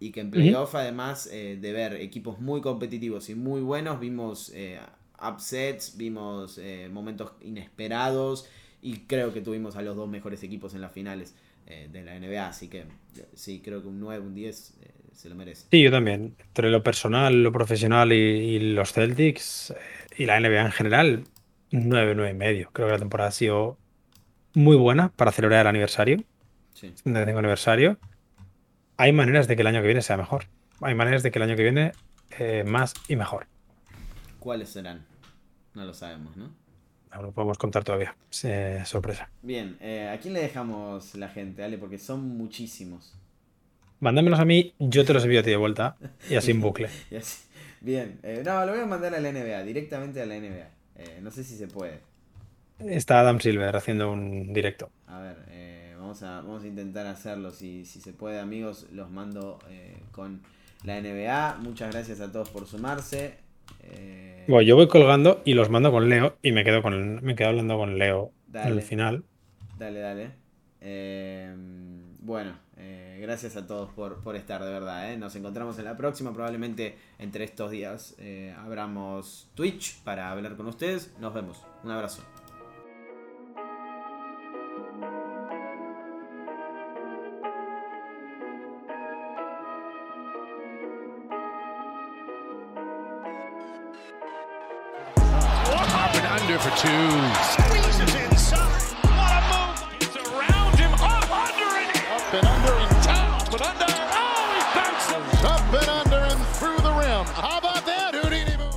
C: y que en playoff, además eh, de ver equipos muy competitivos y muy buenos, vimos upsets, vimos momentos inesperados y creo que tuvimos a los dos mejores equipos en las finales eh, de la NBA. Así que sí, creo que un 9, un 10 eh, se lo merece.
E: Sí, yo también. Entre lo personal, lo profesional y, los Celtics eh, y la NBA en general, 9, 9 y medio. Creo que la temporada ha sido muy buena para celebrar el aniversario. Sí. tengo aniversario. Hay maneras de que el año que viene sea mejor. Hay maneras de que el año que viene más y mejor.
C: ¿Cuáles serán? No lo sabemos, ¿no?
E: No lo podemos contar todavía. sorpresa.
C: Bien, eh, ¿a quién le dejamos la gente, Ale? Porque son muchísimos.
E: Mándamelos a mí, yo te los envío a ti de vuelta. Y así en bucle.
C: Bien, eh, no, lo voy a mandar a la NBA, directamente a la NBA. Eh, no sé si se puede.
E: Está Adam Silver haciendo un directo.
C: A ver, vamos, a, vamos a intentar hacerlo. Si, si se puede, amigos, los mando con la NBA. Muchas gracias a todos por sumarse.
E: Eh, bueno, yo voy colgando y los mando con Leo y me quedo con me quedo hablando con Leo al final.
C: Dale, dale. Eh, bueno, eh, gracias a todos por, estar, de verdad. Nos encontramos en la próxima, probablemente entre estos días abramos Twitch para hablar con ustedes. Nos vemos. Un abrazo.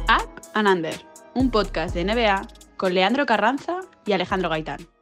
C: Up and Under. Un podcast de NBA con Leandro Carranza y Alejandro Gaitán.